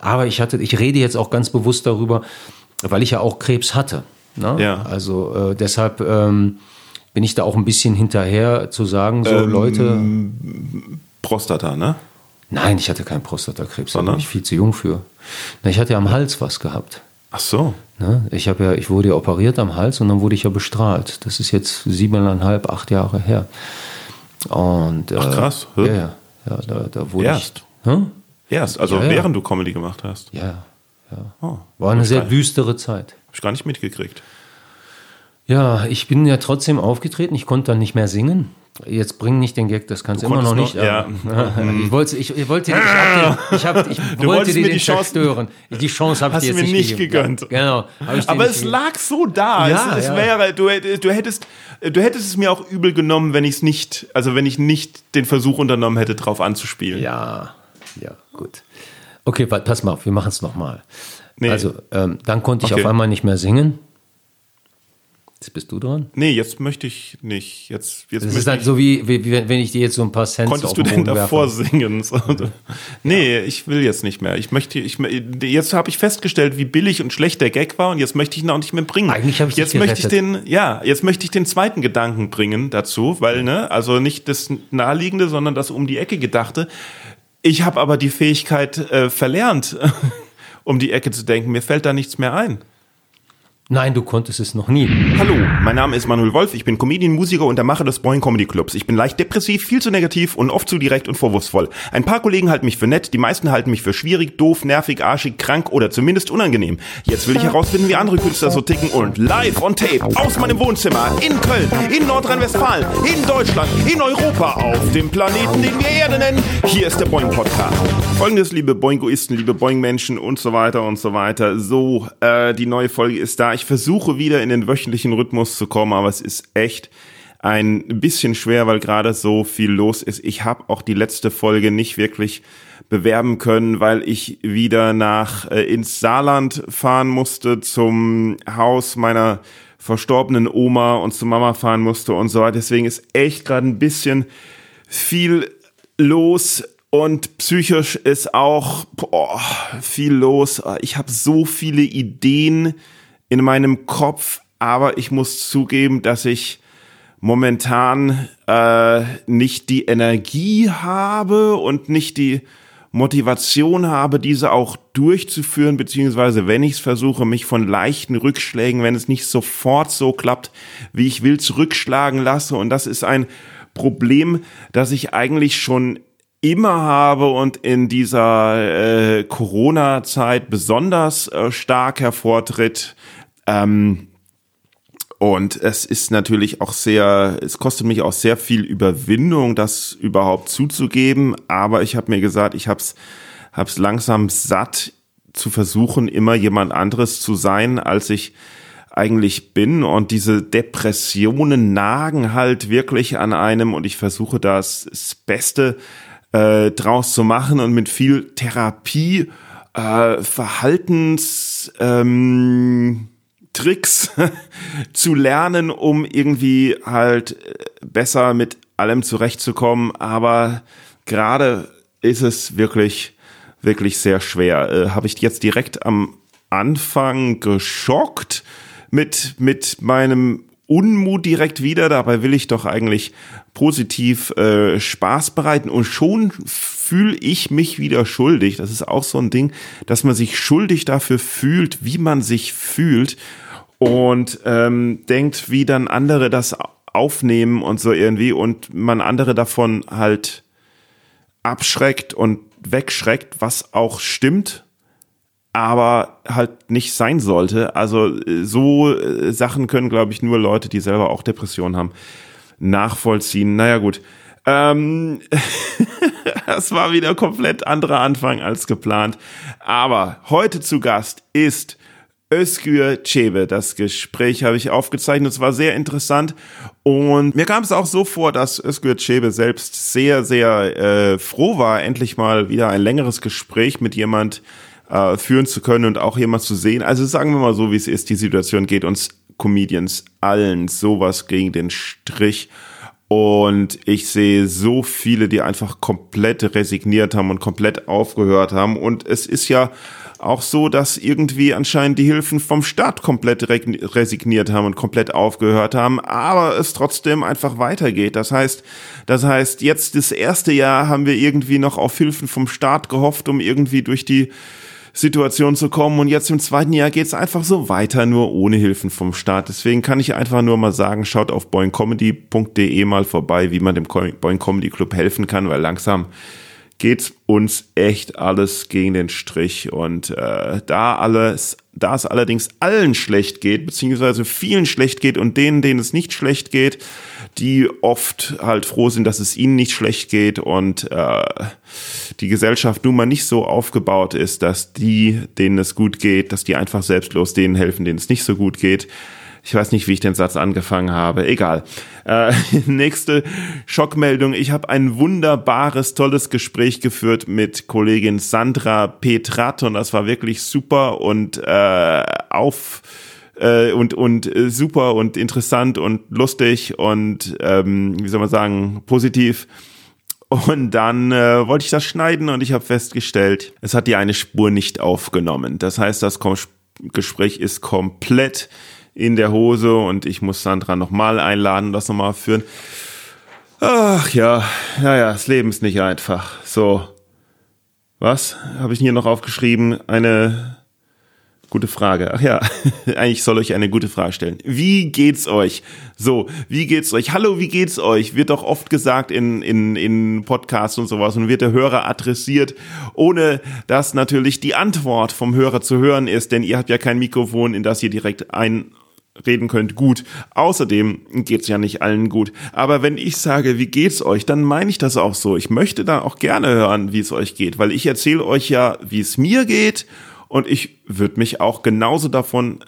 Aber ich hatte, ich rede jetzt auch ganz bewusst darüber, weil ich ja auch Krebs hatte. Ne? Ja. Also äh, deshalb ähm, bin ich da auch ein bisschen hinterher zu sagen, so Ähm, Leute. Prostata, ne? Nein, ich hatte keinen Prostatakrebs, da war ich viel zu jung für. Na, ich hatte ja am Hals was gehabt. Ach so. Ne? Ich habe ja, ich wurde ja operiert am Hals und dann wurde ich ja bestrahlt. Das ist jetzt siebeneinhalb, acht Jahre her. Und, Ach, äh, krass. Ja, Hä? ja, ja, da, da wurde Erst? ich. Hm? Erst, also Ja, ja. während du Comedy gemacht hast. Ja, ja. Oh, War eine sehr düstere Zeit. Hab ich gar nicht mitgekriegt. Ja, ich bin ja trotzdem aufgetreten. Ich konnte dann nicht mehr singen. Jetzt bring nicht den Gag, das kannst du immer noch nicht. noch- aber- ich wollte, ich, ich wollte, dir- ich, hab ich, hab, ich wollte dir mir den die Chance- zerstören. Die Chance habe ich Hast dir du jetzt mir nicht gegeben. gegönnt. Ja, genau. Aber es gegeben. lag so da. Ja, es, es ja. wäre, du, du hättest, du hättest es mir auch übel genommen, wenn ich es nicht, also wenn ich nicht den Versuch unternommen hätte, drauf anzuspielen. Ja, ja, gut. Okay, pass mal auf, wir machen es nochmal. Nee. Also, ähm, dann konnte ich Okay. auf einmal nicht mehr singen. Jetzt bist du dran. Nee, jetzt möchte ich nicht. Jetzt, jetzt Das ist ich, so wie, wie, wenn ich dir jetzt so ein paar Cents konntest auf du den denn Boden davor werfe. singen? So, Nee, ich will jetzt nicht mehr. Ich möchte, ich, jetzt habe ich festgestellt, wie billig und schlecht der Gag war und jetzt möchte ich ihn auch nicht mehr bringen. Eigentlich habe ich jetzt möchte ich den, ja, jetzt möchte ich den zweiten Gedanken bringen dazu, weil ne, also nicht das naheliegende, sondern das um die Ecke gedachte. Ich habe aber die Fähigkeit äh, verlernt, um die Ecke zu denken. Mir fällt da nichts mehr ein. Nein, du konntest es noch nie. Hallo, mein Name ist Manuel Wolf, ich bin Comedian, Musiker und der Macher des Boing Comedy Clubs. Ich bin leicht depressiv, viel zu negativ und oft zu direkt und vorwurfsvoll. Ein paar Kollegen halten mich für nett, die meisten halten mich für schwierig, doof, nervig, arschig, krank oder zumindest unangenehm. Jetzt will ich herausfinden, wie andere Künstler so ticken und live on tape aus meinem Wohnzimmer in Köln, in Nordrhein-Westfalen, in Deutschland, in Europa, auf dem Planeten, den wir Erde nennen. Hier ist der Boing Podcast. Folgendes, liebe Boingoisten, liebe Boing-Menschen und so weiter und so weiter. So, äh, die neue Folge ist da. Ich versuche wieder in den wöchentlichen Rhythmus zu kommen, aber es ist echt ein bisschen schwer, weil gerade so viel los ist. Ich habe auch die letzte Folge nicht wirklich bewerben können, weil ich wieder nach äh, ins Saarland fahren musste zum Haus meiner verstorbenen Oma und zu Mama fahren musste und so weiter. Deswegen ist echt gerade ein bisschen viel los und psychisch ist auch boah, viel los. Ich habe so viele Ideen in meinem Kopf, aber ich muss zugeben, dass ich momentan äh, nicht die Energie habe und nicht die Motivation habe, diese auch durchzuführen, beziehungsweise wenn ich es versuche, mich von leichten Rückschlägen, wenn es nicht sofort so klappt, wie ich will, zurückschlagen lasse. Und das ist ein Problem, das ich eigentlich schon immer habe und in dieser äh, Corona-Zeit besonders äh, stark hervortritt. Ähm, und es ist natürlich auch sehr, es kostet mich auch sehr viel Überwindung, das überhaupt zuzugeben. Aber ich habe mir gesagt, ich habe es hab's langsam satt zu versuchen, immer jemand anderes zu sein, als ich eigentlich bin. Und diese Depressionen nagen halt wirklich an einem. Und ich versuche das, das Beste äh, draus zu machen und mit viel Therapie, äh, Verhaltens... Ähm, Tricks zu lernen, um irgendwie halt äh, besser mit allem zurechtzukommen. Aber gerade ist es wirklich, wirklich sehr schwer. Äh, Habe ich jetzt direkt am Anfang geschockt mit, mit meinem Unmut direkt wieder. Dabei will ich doch eigentlich positiv äh, Spaß bereiten und schon fühle ich mich wieder schuldig. Das ist auch so ein Ding, dass man sich schuldig dafür fühlt, wie man sich fühlt und ähm, denkt, wie dann andere das aufnehmen und so irgendwie und man andere davon halt abschreckt und wegschreckt, was auch stimmt, aber halt nicht sein sollte. Also äh, so äh, Sachen können, glaube ich, nur Leute, die selber auch Depressionen haben, nachvollziehen. Naja gut. Ähm, das war wieder komplett anderer Anfang als geplant. Aber heute zu Gast ist Özgür Çebe. Das Gespräch habe ich aufgezeichnet. Es war sehr interessant. Und mir kam es auch so vor, dass Özgür Çebe selbst sehr, sehr äh, froh war, endlich mal wieder ein längeres Gespräch mit jemand äh, führen zu können und auch jemand zu sehen. Also sagen wir mal so, wie es ist. Die Situation geht uns Comedians allen sowas gegen den Strich. Und ich sehe so viele, die einfach komplett resigniert haben und komplett aufgehört haben. Und es ist ja auch so, dass irgendwie anscheinend die Hilfen vom Staat komplett resigniert haben und komplett aufgehört haben, aber es trotzdem einfach weitergeht. Das heißt, das heißt, jetzt das erste Jahr haben wir irgendwie noch auf Hilfen vom Staat gehofft, um irgendwie durch die Situation zu kommen. Und jetzt im zweiten Jahr geht es einfach so weiter, nur ohne Hilfen vom Staat. Deswegen kann ich einfach nur mal sagen, schaut auf boingcomedy.de mal vorbei, wie man dem Boing Comedy Club helfen kann, weil langsam geht uns echt alles gegen den Strich. Und äh, da alles, da es allerdings allen schlecht geht, beziehungsweise vielen schlecht geht und denen, denen es nicht schlecht geht, die oft halt froh sind, dass es ihnen nicht schlecht geht und äh, die Gesellschaft nun mal nicht so aufgebaut ist, dass die, denen es gut geht, dass die einfach selbstlos denen helfen, denen es nicht so gut geht. Ich weiß nicht, wie ich den Satz angefangen habe. Egal. Äh, nächste Schockmeldung. Ich habe ein wunderbares, tolles Gespräch geführt mit Kollegin Sandra Petrat und das war wirklich super und äh, auf äh, und und äh, super und interessant und lustig und ähm, wie soll man sagen positiv. Und dann äh, wollte ich das schneiden und ich habe festgestellt, es hat die eine Spur nicht aufgenommen. Das heißt, das Gespräch ist komplett in der Hose und ich muss Sandra nochmal einladen und das nochmal führen. Ach ja, naja, das Leben ist nicht einfach. So. Was habe ich hier noch aufgeschrieben? Eine Gute Frage. Ach ja, eigentlich soll euch eine gute Frage stellen. Wie geht's euch? So, wie geht's euch? Hallo, wie geht's euch? Wird doch oft gesagt in, in, in Podcasts und sowas und wird der Hörer adressiert, ohne dass natürlich die Antwort vom Hörer zu hören ist, denn ihr habt ja kein Mikrofon, in das ihr direkt einreden könnt. Gut. Außerdem geht's ja nicht allen gut. Aber wenn ich sage, wie geht's euch, dann meine ich das auch so. Ich möchte dann auch gerne hören, wie es euch geht, weil ich erzähle euch ja, wie es mir geht und ich würde mich auch genauso davon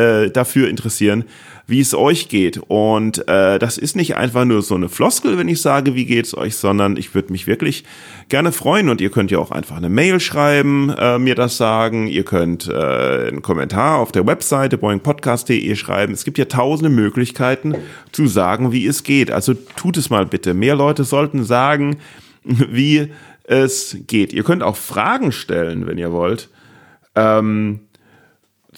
äh, dafür interessieren, wie es euch geht. Und äh, das ist nicht einfach nur so eine Floskel, wenn ich sage, wie geht's euch, sondern ich würde mich wirklich gerne freuen. Und ihr könnt ja auch einfach eine Mail schreiben, äh, mir das sagen. Ihr könnt äh, einen Kommentar auf der Webseite boingpodcast.de schreiben. Es gibt ja tausende Möglichkeiten zu sagen, wie es geht. Also tut es mal bitte. Mehr Leute sollten sagen, wie es geht. Ihr könnt auch Fragen stellen, wenn ihr wollt. Ähm,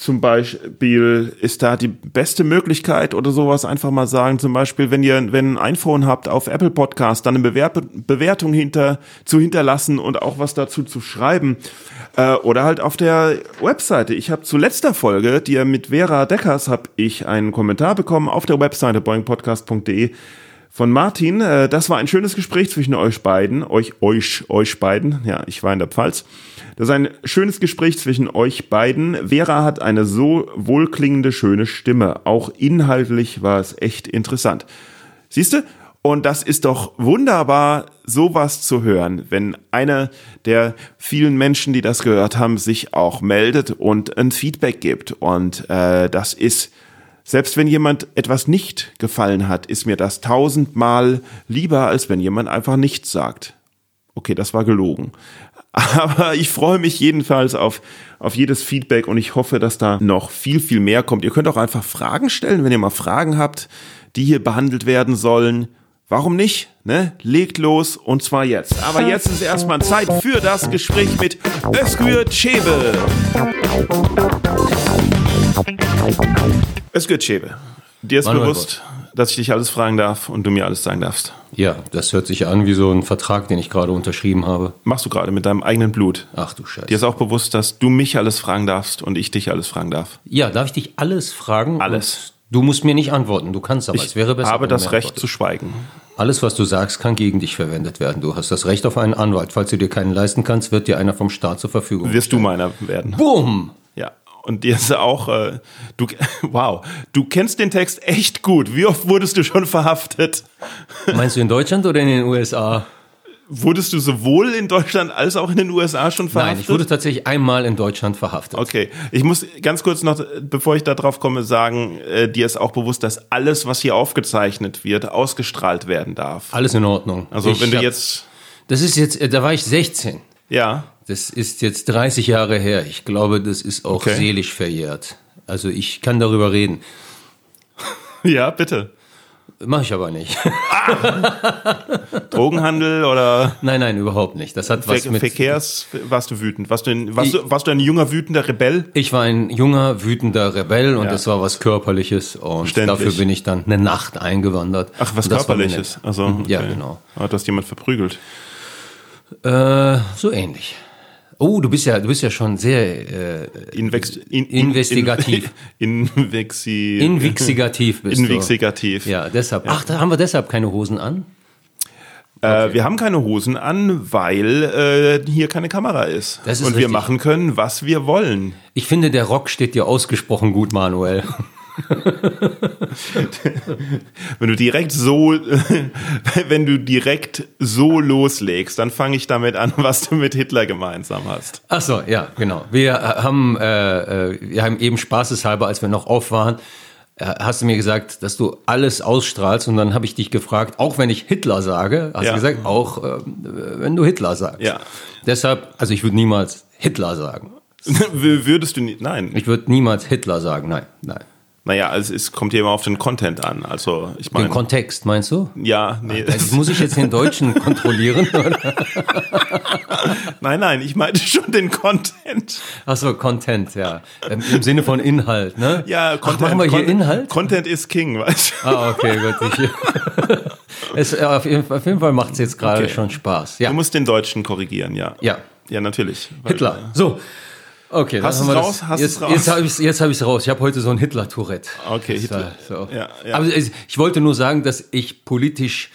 zum Beispiel ist da die beste Möglichkeit oder sowas einfach mal sagen, zum Beispiel, wenn ihr wenn ein iPhone habt auf Apple Podcast, dann eine Bewer Bewertung hinter zu hinterlassen und auch was dazu zu schreiben. Äh, oder halt auf der Webseite. Ich habe zu letzter Folge, die mit Vera Deckers, habe ich einen Kommentar bekommen auf der Webseite boingpodcast.de von Martin. Äh, das war ein schönes Gespräch zwischen euch beiden, euch euch euch beiden. Ja, ich war in der Pfalz. Das ist ein schönes Gespräch zwischen euch beiden. Vera hat eine so wohlklingende, schöne Stimme. Auch inhaltlich war es echt interessant. Siehst du? Und das ist doch wunderbar, sowas zu hören, wenn einer der vielen Menschen, die das gehört haben, sich auch meldet und ein Feedback gibt. Und äh, das ist, selbst wenn jemand etwas nicht gefallen hat, ist mir das tausendmal lieber, als wenn jemand einfach nichts sagt. Okay, das war gelogen. Aber ich freue mich jedenfalls auf, auf jedes Feedback und ich hoffe, dass da noch viel, viel mehr kommt. Ihr könnt auch einfach Fragen stellen, wenn ihr mal Fragen habt, die hier behandelt werden sollen. Warum nicht? Ne? Legt los und zwar jetzt. Aber jetzt ist erstmal Zeit für das Gespräch mit Özgür Çebe. Özgür Çebe, dir ist Manuel bewusst, Gott dass ich dich alles fragen darf und du mir alles sagen darfst. Ja, das hört sich an wie so ein Vertrag, den ich gerade unterschrieben habe. Machst du gerade mit deinem eigenen Blut. Ach du Scheiße. Dir ist auch bewusst, dass du mich alles fragen darfst und ich dich alles fragen darf. Ja, darf ich dich alles fragen? Alles. Du musst mir nicht antworten, du kannst aber, ich es wäre besser. Habe das Recht zu schweigen. Alles, was du sagst, kann gegen dich verwendet werden. Du hast das Recht auf einen Anwalt. Falls du dir keinen leisten kannst, wird dir einer vom Staat zur Verfügung Wirst stellen. du meiner werden. Boom! Und dir ist auch, äh, du, wow, du kennst den Text echt gut. Wie oft wurdest du schon verhaftet? Meinst du in Deutschland oder in den USA? Wurdest du sowohl in Deutschland als auch in den USA schon verhaftet? Nein, ich wurde tatsächlich einmal in Deutschland verhaftet. Okay, ich muss ganz kurz noch, bevor ich da drauf komme, sagen, äh, dir ist auch bewusst, dass alles, was hier aufgezeichnet wird, ausgestrahlt werden darf. Alles in Ordnung. Also ich wenn du jetzt... Das ist jetzt, äh, da war ich 16. Ja. Das ist jetzt 30 Jahre her. Ich glaube, das ist auch okay. seelisch verjährt. Also ich kann darüber reden. Ja, bitte. Mache ich aber nicht. Drogenhandel oder Nein, nein, überhaupt nicht. Das hat was Ver mit. Verkehrs, warst du wütend? Warst du, ein, warst, du, warst du ein junger, wütender Rebell? Ich war ein junger, wütender Rebell und Ja. das war was Körperliches und Verständlich. dafür bin ich dann eine Nacht eingewandert. Ach, was Körperliches. Also, Mhm, Ja, okay. genau. Hat das jemand verprügelt? Äh, so ähnlich. Oh, du bist ja, du bist ja schon sehr äh, Invex, in, in, Investigativ. In, invexi, invixigativ bist Invixigativ. du. Ja, deshalb. Ach, da haben wir deshalb keine Hosen an? Äh, wir haben keine Hosen an, weil äh, hier keine Kamera ist. Ist Und wir richtig. machen können, was wir wollen. Ich finde, der Rock steht dir ausgesprochen gut, Manuel. Wenn du direkt so, wenn du direkt so loslegst, dann fange ich damit an, was du mit Hitler gemeinsam hast. Ach so, ja, genau. Wir äh, haben, äh, äh, wir haben eben spaßeshalber, als wir noch auf waren, äh, hast du mir gesagt, dass du alles ausstrahlst und dann habe ich dich gefragt, auch wenn ich Hitler sage, hast Ja. du gesagt, auch äh, wenn du Hitler sagst. Ja. Deshalb, also ich würde niemals Hitler sagen. Würdest du nicht, nein. Ich würde niemals Hitler sagen, nein, nein. Naja, also es kommt ja immer auf den Content an. Also ich Den meine, Kontext, meinst du? ja, nee, Das muss ich jetzt den Deutschen kontrollieren? Oder? nein, nein, ich meinte schon den Content. Achso, Content, ja. Ähm, Im Sinne von Inhalt, ne? Ja, Ach, machen wir hier Content, Inhalt? Content ist King, weißt du? Ah, okay, gut. Ich, es, äh, auf, jeden, auf jeden Fall macht es jetzt gerade Okay. schon Spaß. Ja. Du musst den Deutschen korrigieren, ja. ja. Ja, natürlich. Weil- Hitler. So. Okay, dann Hast haben wir raus? das. Hast jetzt raus? jetzt habe ich es jetzt hab ich's raus. Ich habe heute so ein Hitler-Tourette. Okay, Das war Hitler. So. Ja, ja. Aber es- ich wollte nur sagen, dass ich politisch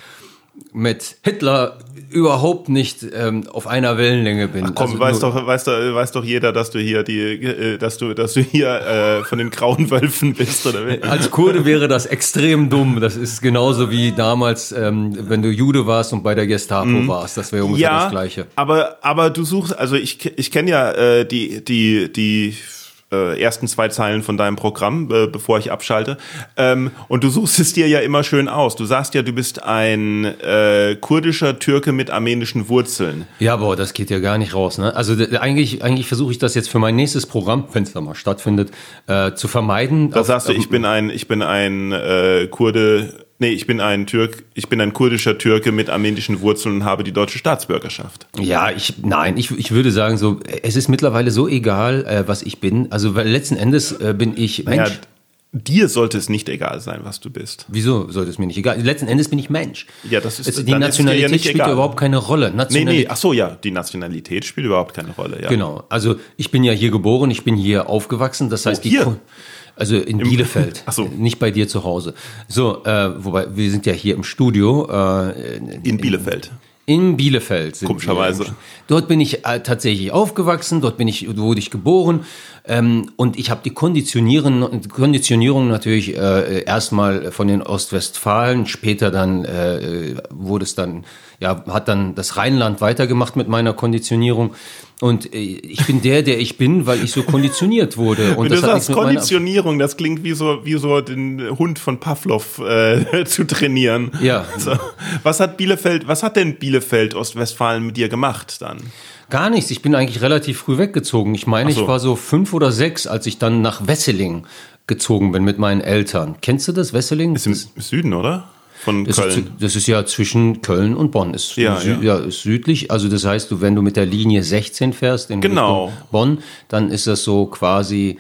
mit Hitler überhaupt nicht ähm, auf einer Wellenlänge bin. Komm, Also weiß doch, weiß doch, weiß doch jeder, dass du hier die, äh, dass du, dass du hier äh, von den grauen Wölfen bist, oder? Als Kurde wäre das extrem dumm. Das ist genauso wie damals, ähm, wenn du Jude warst und bei der Gestapo warst. Das wäre ungefähr Mhm. ja, das Gleiche. aber aber du suchst, also ich ich kenne ja äh, die die die äh, ersten zwei Zeilen von deinem Programm, äh, bevor ich abschalte. Ähm, und du suchst es dir ja immer schön aus. Du sagst ja, du bist ein äh, kurdischer Türke mit armenischen Wurzeln. Ja, boah, das geht ja gar nicht raus. Ne? Also eigentlich, eigentlich versuche ich das jetzt für mein nächstes Programm, wenn es da mal stattfindet, äh, zu vermeiden. Da sagst du, ich bin ein, ich bin ein äh, Kurde, nee, ich bin ein Türk, ich bin ein kurdischer Türke mit armenischen Wurzeln und habe die deutsche Staatsbürgerschaft. Ja, ich, nein, ich, ich würde sagen, so, es ist mittlerweile so egal, äh, was ich bin. Also, weil letzten Endes äh, bin ich Mensch. Ja, dir sollte es nicht egal sein, was du bist. Wieso sollte es mir nicht egal? Letzten Endes bin ich Mensch. Ja, das ist- es, die ja Nationalität nicht spielt egal. ja überhaupt keine Rolle. Nee, nee, ach so, ja, die Nationalität spielt überhaupt keine Rolle, ja. Genau. Also ich bin ja hier geboren, ich bin hier aufgewachsen. Das heißt, die hier? Ko- also in Bielefeld, Ach so. nicht bei dir zu Hause. So, äh, wobei wir sind ja hier im Studio. Äh, In Bielefeld. In Bielefeld. Sind Komischerweise. Wir. Dort bin ich äh, tatsächlich aufgewachsen, dort bin ich, wurde ich geboren ähm, und ich habe die Konditionieren, Konditionierung natürlich äh, erstmal von den Ostwestfalen, später dann äh, wurde es dann, ja, hat dann das Rheinland weitergemacht mit meiner Konditionierung. Und äh, ich bin der, der ich bin, weil ich so konditioniert wurde. Und Wenn du das nichts sagst Konditionierung, das klingt wie so, wie so den Hund von Pavlov äh, zu trainieren. Ja. So. Was hat Bielefeld, was hat denn Bielefeld, Ostwestfalen mit dir gemacht dann? Gar nichts. Ich bin eigentlich relativ früh weggezogen. Ich meine, so. ich war so fünf oder sechs, als ich dann nach Wesseling gezogen bin mit meinen Eltern. Kennst du das, Wesseling? Ist im Süden, oder? Von Das Köln. ist, das ist ja zwischen Köln und Bonn. Ist Ja, sü ja. ist südlich. Also das heißt, du, wenn du mit der Linie 16 fährst in Genau. Richtung Bonn, dann ist das so quasi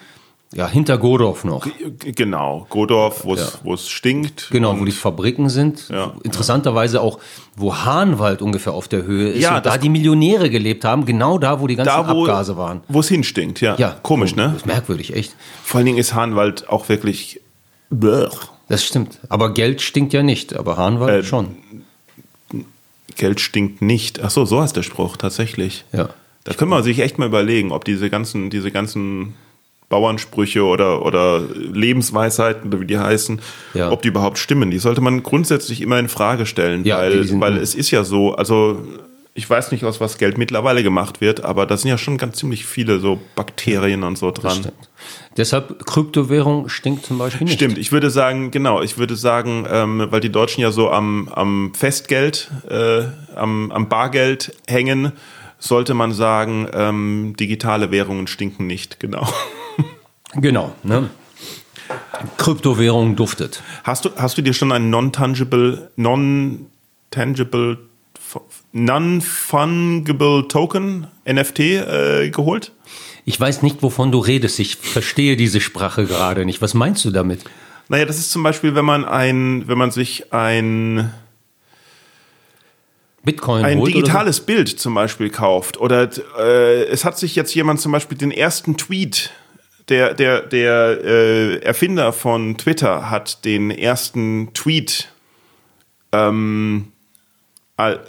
ja hinter Godorf noch. Genau, Godorf, wo es es stinkt. Genau, wo die Fabriken sind. Ja, Interessanterweise auch, wo Hahnwald ungefähr auf der Höhe ist. Ja, und da die Millionäre gelebt haben, genau da, wo die ganzen da, wo, Abgase waren. wo es hinstinkt, ja. Ja, Komisch, ne? Das ist merkwürdig, echt. Vor allen Dingen ist Hahnwald auch wirklich. Blech. Das stimmt. Aber Geld stinkt ja nicht, aber Hahnwald Äh, schon. Geld stinkt nicht. Ach so, so heißt der Spruch tatsächlich. Ja. Da können wir sich echt mal überlegen, ob diese ganzen, diese ganzen Bauernsprüche oder, oder Lebensweisheiten, wie die heißen, Ja. ob die überhaupt stimmen. Die sollte man grundsätzlich immer in Frage stellen, Ja, weil, weil es ist ja so, also ich weiß nicht, aus was Geld mittlerweile gemacht wird, aber da sind ja schon ganz ziemlich viele so Bakterien und so dran. Stimmt. Deshalb Kryptowährung stinkt zum Beispiel nicht. Stimmt, ich würde sagen, genau, ich würde sagen, ähm, weil die Deutschen ja so am, am Festgeld, äh, am, am Bargeld hängen, sollte man sagen, ähm, digitale Währungen stinken nicht, genau. Genau. Ne? Kryptowährung duftet. Hast du, hast du dir schon ein non-tangible, non-tangible, non-fungible Token, NFT, äh, geholt? Ich weiß nicht, wovon du redest. Ich verstehe diese Sprache gerade nicht. Was meinst du damit? Naja, das ist zum Beispiel, wenn man ein, wenn man sich ein Bitcoin ein holt digitales Bild zum Beispiel kauft oder äh, es hat sich jetzt jemand zum Beispiel den ersten Tweet der der der äh, Erfinder von Twitter hat den ersten Tweet ähm,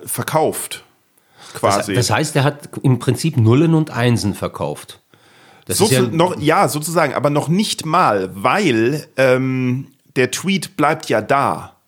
verkauft quasi. Das, das, heißt, er hat im Prinzip Nullen und Einsen verkauft. Das so ja, noch, ja, sozusagen, aber noch nicht mal, weil ähm, der Tweet bleibt ja da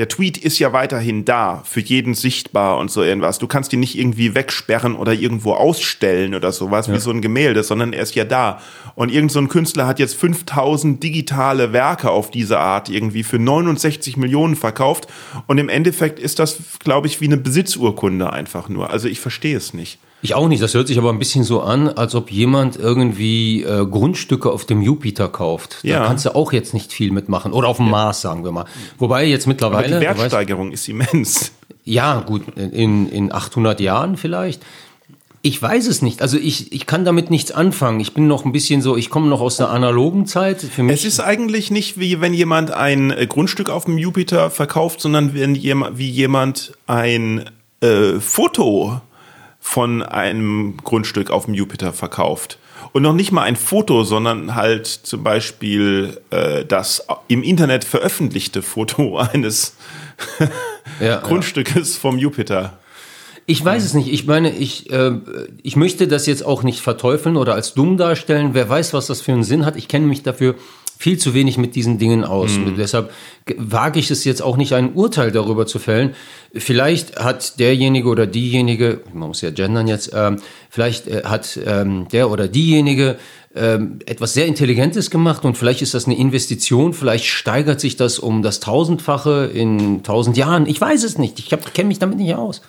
der Tweet ist ja weiterhin da, für jeden sichtbar und so irgendwas. Du kannst ihn nicht irgendwie wegsperren oder irgendwo ausstellen oder sowas, ja. wie so ein Gemälde, sondern er ist ja da. Und irgend so ein Künstler hat jetzt 5000 digitale Werke auf diese Art irgendwie für 69 Millionen verkauft. Und im Endeffekt ist das, glaube ich, wie eine Besitzurkunde einfach nur. Also ich verstehe es nicht. Ich auch nicht. Das hört sich aber ein bisschen so an, als ob jemand irgendwie äh, Grundstücke auf dem Jupiter kauft. Da kannst du auch jetzt nicht viel mitmachen. Oder auf dem ja. Mars, sagen wir mal. Wobei jetzt mittlerweile. Aber die Wertsteigerung weißt, ist immens. Ja, gut, in, in 800 Jahren vielleicht. Ich weiß es nicht. Also ich, ich kann damit nichts anfangen. Ich bin noch ein bisschen so, ich komme noch aus der analogen Zeit. Für mich es ist eigentlich nicht wie wenn jemand ein äh, Grundstück auf dem Jupiter verkauft, sondern wenn jemand, wie jemand ein äh, Foto von einem Grundstück auf dem Jupiter verkauft. Und noch nicht mal ein Foto, sondern halt zum Beispiel äh, das im Internet veröffentlichte Foto eines ja, Grundstückes ja. vom Jupiter. Ich weiß es nicht. Ich meine, ich, äh, ich möchte das jetzt auch nicht verteufeln oder als dumm darstellen. Wer weiß, was das für einen Sinn hat. Ich kenne mich dafür viel zu wenig mit diesen Dingen aus. Mhm. Deshalb wage ich es jetzt auch nicht, ein Urteil darüber zu fällen. Vielleicht hat derjenige oder diejenige, man muss ja gendern jetzt, ähm, vielleicht äh, hat ähm, der oder diejenige ähm, etwas sehr Intelligentes gemacht und vielleicht ist das eine Investition, vielleicht steigert sich das um das Tausendfache in tausend Jahren. Ich weiß es nicht. Ich kenne mich damit nicht aus.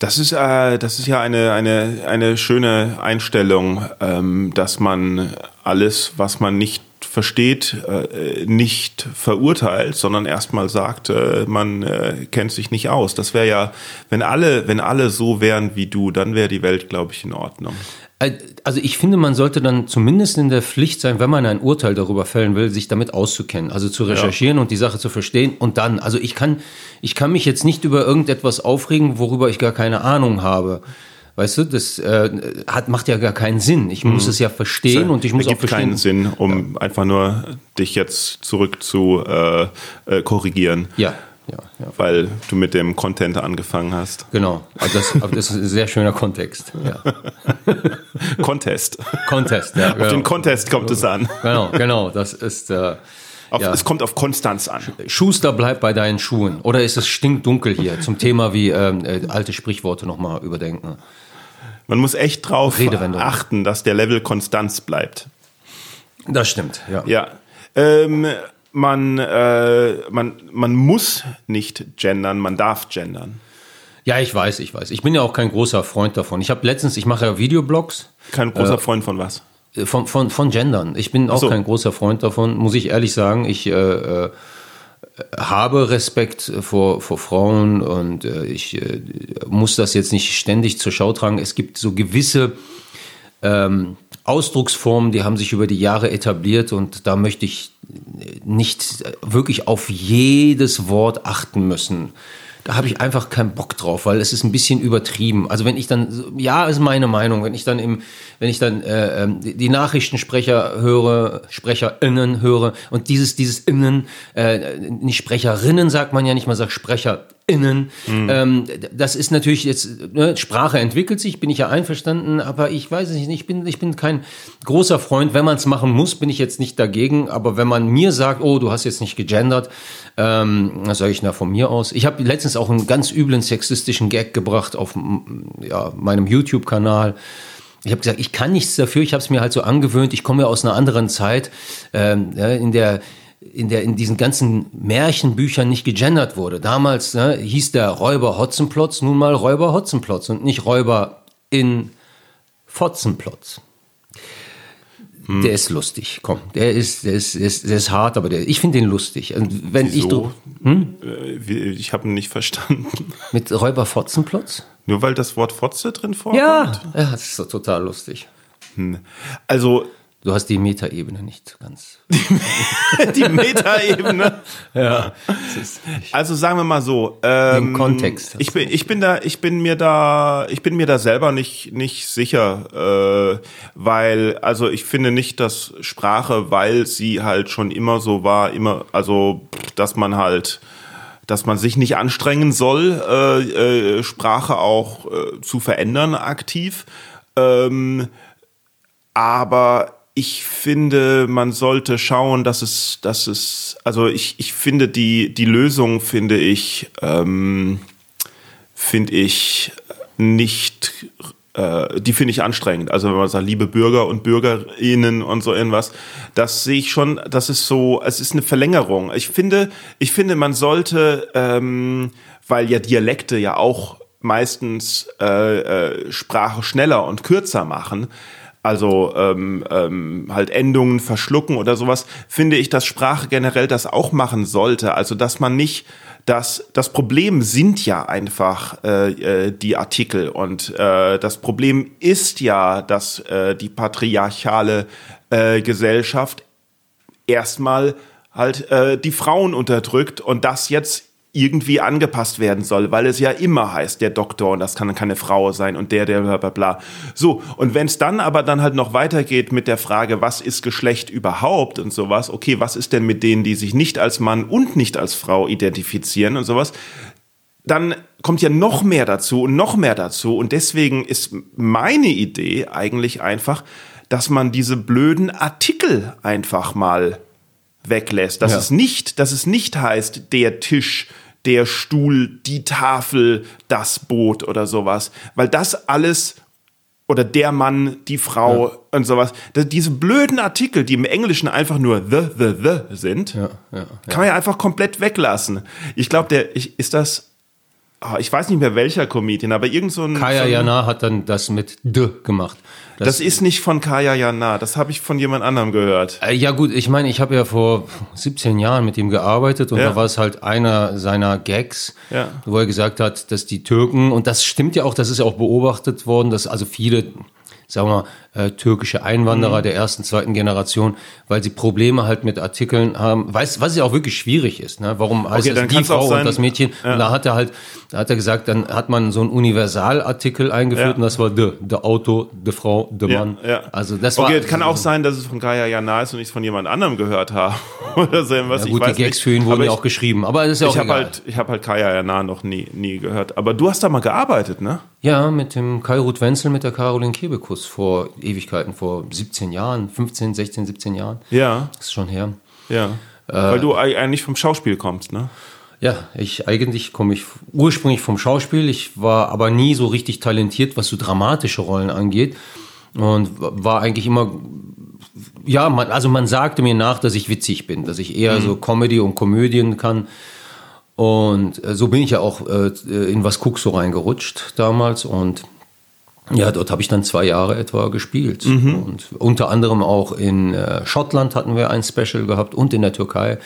Das ist, äh, das ist ja eine, eine, eine schöne Einstellung, ähm, dass man alles, was man nicht versteht, äh, nicht verurteilt, sondern erstmal sagt, äh, man äh, kennt sich nicht aus. Das wäre ja, wenn alle, wenn alle so wären wie du, dann wäre die Welt, glaube ich, in Ordnung. Also ich finde, man sollte dann zumindest in der Pflicht sein, wenn man ein Urteil darüber fällen will, sich damit auszukennen, also zu recherchieren ja. und die Sache zu verstehen und dann, also ich kann, ich kann mich jetzt nicht über irgendetwas aufregen, worüber ich gar keine Ahnung habe. Weißt du, das äh, hat, macht ja gar keinen Sinn. Ich muss mhm. es ja verstehen und ich muss auch verstehen. keinen Sinn, um ja. einfach nur dich jetzt zurück zu äh, äh, korrigieren. Ja. Ja, ja. Weil du mit dem Content angefangen hast. Genau, aber das, aber das ist ein sehr schöner Kontext. Ja. Contest. Contest, ja. Genau. Auf den Contest kommt es an. Genau, genau, das ist. Äh, auf, ja. Es kommt auf Konstanz an. Schuster bleibt bei deinen Schuhen. Oder ist es stinkdunkel hier? Zum Thema wie ähm, äh, alte Sprichworte nochmal überdenken. Man muss echt drauf achten, dass der Level Konstanz bleibt. Das stimmt, ja. Ja. Ähm, man, äh, man, man muss nicht gendern, man darf gendern. Ja, ich weiß, ich weiß. Ich bin ja auch kein großer Freund davon. Ich habe letztens, ich mache ja Videoblogs. Kein großer äh, Freund von was? Von, von, von Gendern. Ich bin auch so. kein großer Freund davon, muss ich ehrlich sagen. Ich äh, äh, habe Respekt vor, vor Frauen und äh, ich äh, muss das jetzt nicht ständig zur Schau tragen. Es gibt so gewisse ähm, Ausdrucksformen, die haben sich über die Jahre etabliert und da möchte ich nicht wirklich auf jedes Wort achten müssen da habe ich einfach keinen Bock drauf, weil es ist ein bisschen übertrieben. Also wenn ich dann, ja, ist meine Meinung, wenn ich dann im, wenn ich dann äh, ähm, die Nachrichtensprecher höre, SprecherInnen höre und dieses, dieses Innen, äh, nicht Sprecherinnen sagt man ja nicht, man sagt SprecherInnen. Mhm. Ähm, das ist natürlich jetzt, ne, Sprache entwickelt sich, bin ich ja einverstanden, aber ich weiß es nicht, ich bin, ich bin kein großer Freund. Wenn man es machen muss, bin ich jetzt nicht dagegen, aber wenn man mir sagt, oh, du hast jetzt nicht gegendert, ähm, was sage ich na von mir aus? Ich habe letztens auch einen ganz üblen sexistischen Gag gebracht auf ja, meinem YouTube-Kanal. Ich habe gesagt, ich kann nichts dafür, ich habe es mir halt so angewöhnt, ich komme ja aus einer anderen Zeit, ähm, ja, in der in der in diesen ganzen Märchenbüchern nicht gegendert wurde. Damals ne, hieß der Räuber Hotzenplotz nun mal Räuber Hotzenplotz und nicht Räuber in Fotzenplotz. Der ist lustig, komm. Der ist, der ist, der ist, der ist hart, aber der, ich finde den lustig. Und wenn ich Wieso? du, Äh, wie- Ich habe ihn nicht verstanden. mit Räuber Fotzenplotz? Nur weil das Wort Fotze drin vorkommt? Ja, ja, das ist doch total lustig. Also Du hast die Metaebene nicht ganz. die Metaebene. Ja. Also sagen wir mal so, ähm, Den Kontext. Ich bin, ich bin da, ich bin mir da, ich bin mir da selber nicht nicht sicher, äh, weil also ich finde nicht, dass Sprache, weil sie halt schon immer so war, immer also, dass man halt dass man sich nicht anstrengen soll, äh, äh, Sprache auch äh, zu verändern aktiv. Ähm, aber ich finde, man sollte schauen, dass es, dass es, also ich, ich finde die, die Lösung finde ich, ähm, finde ich nicht, äh, die finde ich anstrengend. Also wenn man sagt, liebe Bürger und Bürgerinnen und so irgendwas, das sehe ich schon, das ist so, es ist eine Verlängerung. Ich finde, ich finde, man sollte, ähm, weil ja Dialekte ja auch meistens äh, äh, Sprache schneller und kürzer machen, also ähm, ähm, halt Endungen verschlucken oder sowas, finde ich, dass Sprache generell das auch machen sollte. Also dass man nicht das, das Problem sind ja einfach äh, äh, die Artikel und äh, das Problem ist ja, dass äh, die patriarchale äh, Gesellschaft erstmal halt äh, die Frauen unterdrückt und das jetzt irgendwie angepasst werden soll, weil es ja immer heißt, der Doktor und das kann keine Frau sein und der, der bla bla bla. So, und wenn es dann aber dann halt noch weitergeht mit der Frage, was ist Geschlecht überhaupt und sowas, okay, was ist denn mit denen, die sich nicht als Mann und nicht als Frau identifizieren und sowas, dann kommt ja noch mehr dazu und noch mehr dazu. Und deswegen ist meine Idee eigentlich einfach, dass man diese blöden Artikel einfach mal weglässt. Dass Ja. es nicht, dass es nicht heißt, der Tisch, der Stuhl, die Tafel, das Boot oder sowas. Weil das alles oder der Mann, die Frau und sowas. Diese blöden Artikel, die im Englischen einfach nur the, the, the sind, Ja, ja, kann man ja einfach komplett weglassen. Ich glaube, der, ich, ist das, ah, ich weiß nicht mehr welcher Comedian, aber irgend so ein. Kaya so ein, Jana hat dann das mit D gemacht. Das ist nicht von Kaya Jana, das habe ich von jemand anderem gehört. Äh, Ja gut, ich meine, ich habe ja vor 17 Jahren mit ihm gearbeitet und Ja. da war es halt einer seiner Gags, Ja. wo er gesagt hat, dass die Türken, und das stimmt ja auch, das ist ja auch beobachtet worden, dass also viele, sagen wir mal, äh, türkische Mhm. Einwanderer der ersten, zweiten Generation, weil sie Probleme halt mit Artikeln haben, weiß, was ja auch wirklich schwierig ist. Ne? Warum heißt Okay, es die Frau sein- und das Mädchen? Und da hat er halt, da hat er gesagt, dann hat man so einen Universalartikel eingeführt Ja. und das war de, de Auto, de Frau, de Ja, Mann. ja. Also das war Okay, kann auch sein, dass es von Kaya Jana ist und ich es von jemand anderem gehört habe. Oder so irgendwas. Ja, gut, ich die weiß Gags nicht. für ihn wurden ja auch geschrieben, aber das ist ja auch Ich habe egal. halt, ich habe halt Kaya Jana noch nie, nie gehört. Aber du hast da mal gearbeitet, ne? Ja, mit dem Kai Ruth Wenzel, mit der Caroline Kebekus vor Ewigkeiten, vor 17 Jahren, 15, 16, 17 Jahren. Ja, Das ist schon her. ja. Äh, Weil du ei- eigentlich vom Schauspiel kommst, ne? Ja, ich eigentlich komme ich ursprünglich vom Schauspiel. Ich war aber nie so richtig talentiert, was so dramatische Rollen angeht. Und war eigentlich immer, ja, man, also man sagte mir nach, dass ich witzig bin, dass ich eher so Comedy und Komödien kann. Und äh, so bin ich ja auch äh, in Was guckst so reingerutscht damals und ja, dort habe ich dann zwei Jahre etwa gespielt. Und unter anderem auch in äh, Schottland hatten wir ein Special gehabt und in der Türkei.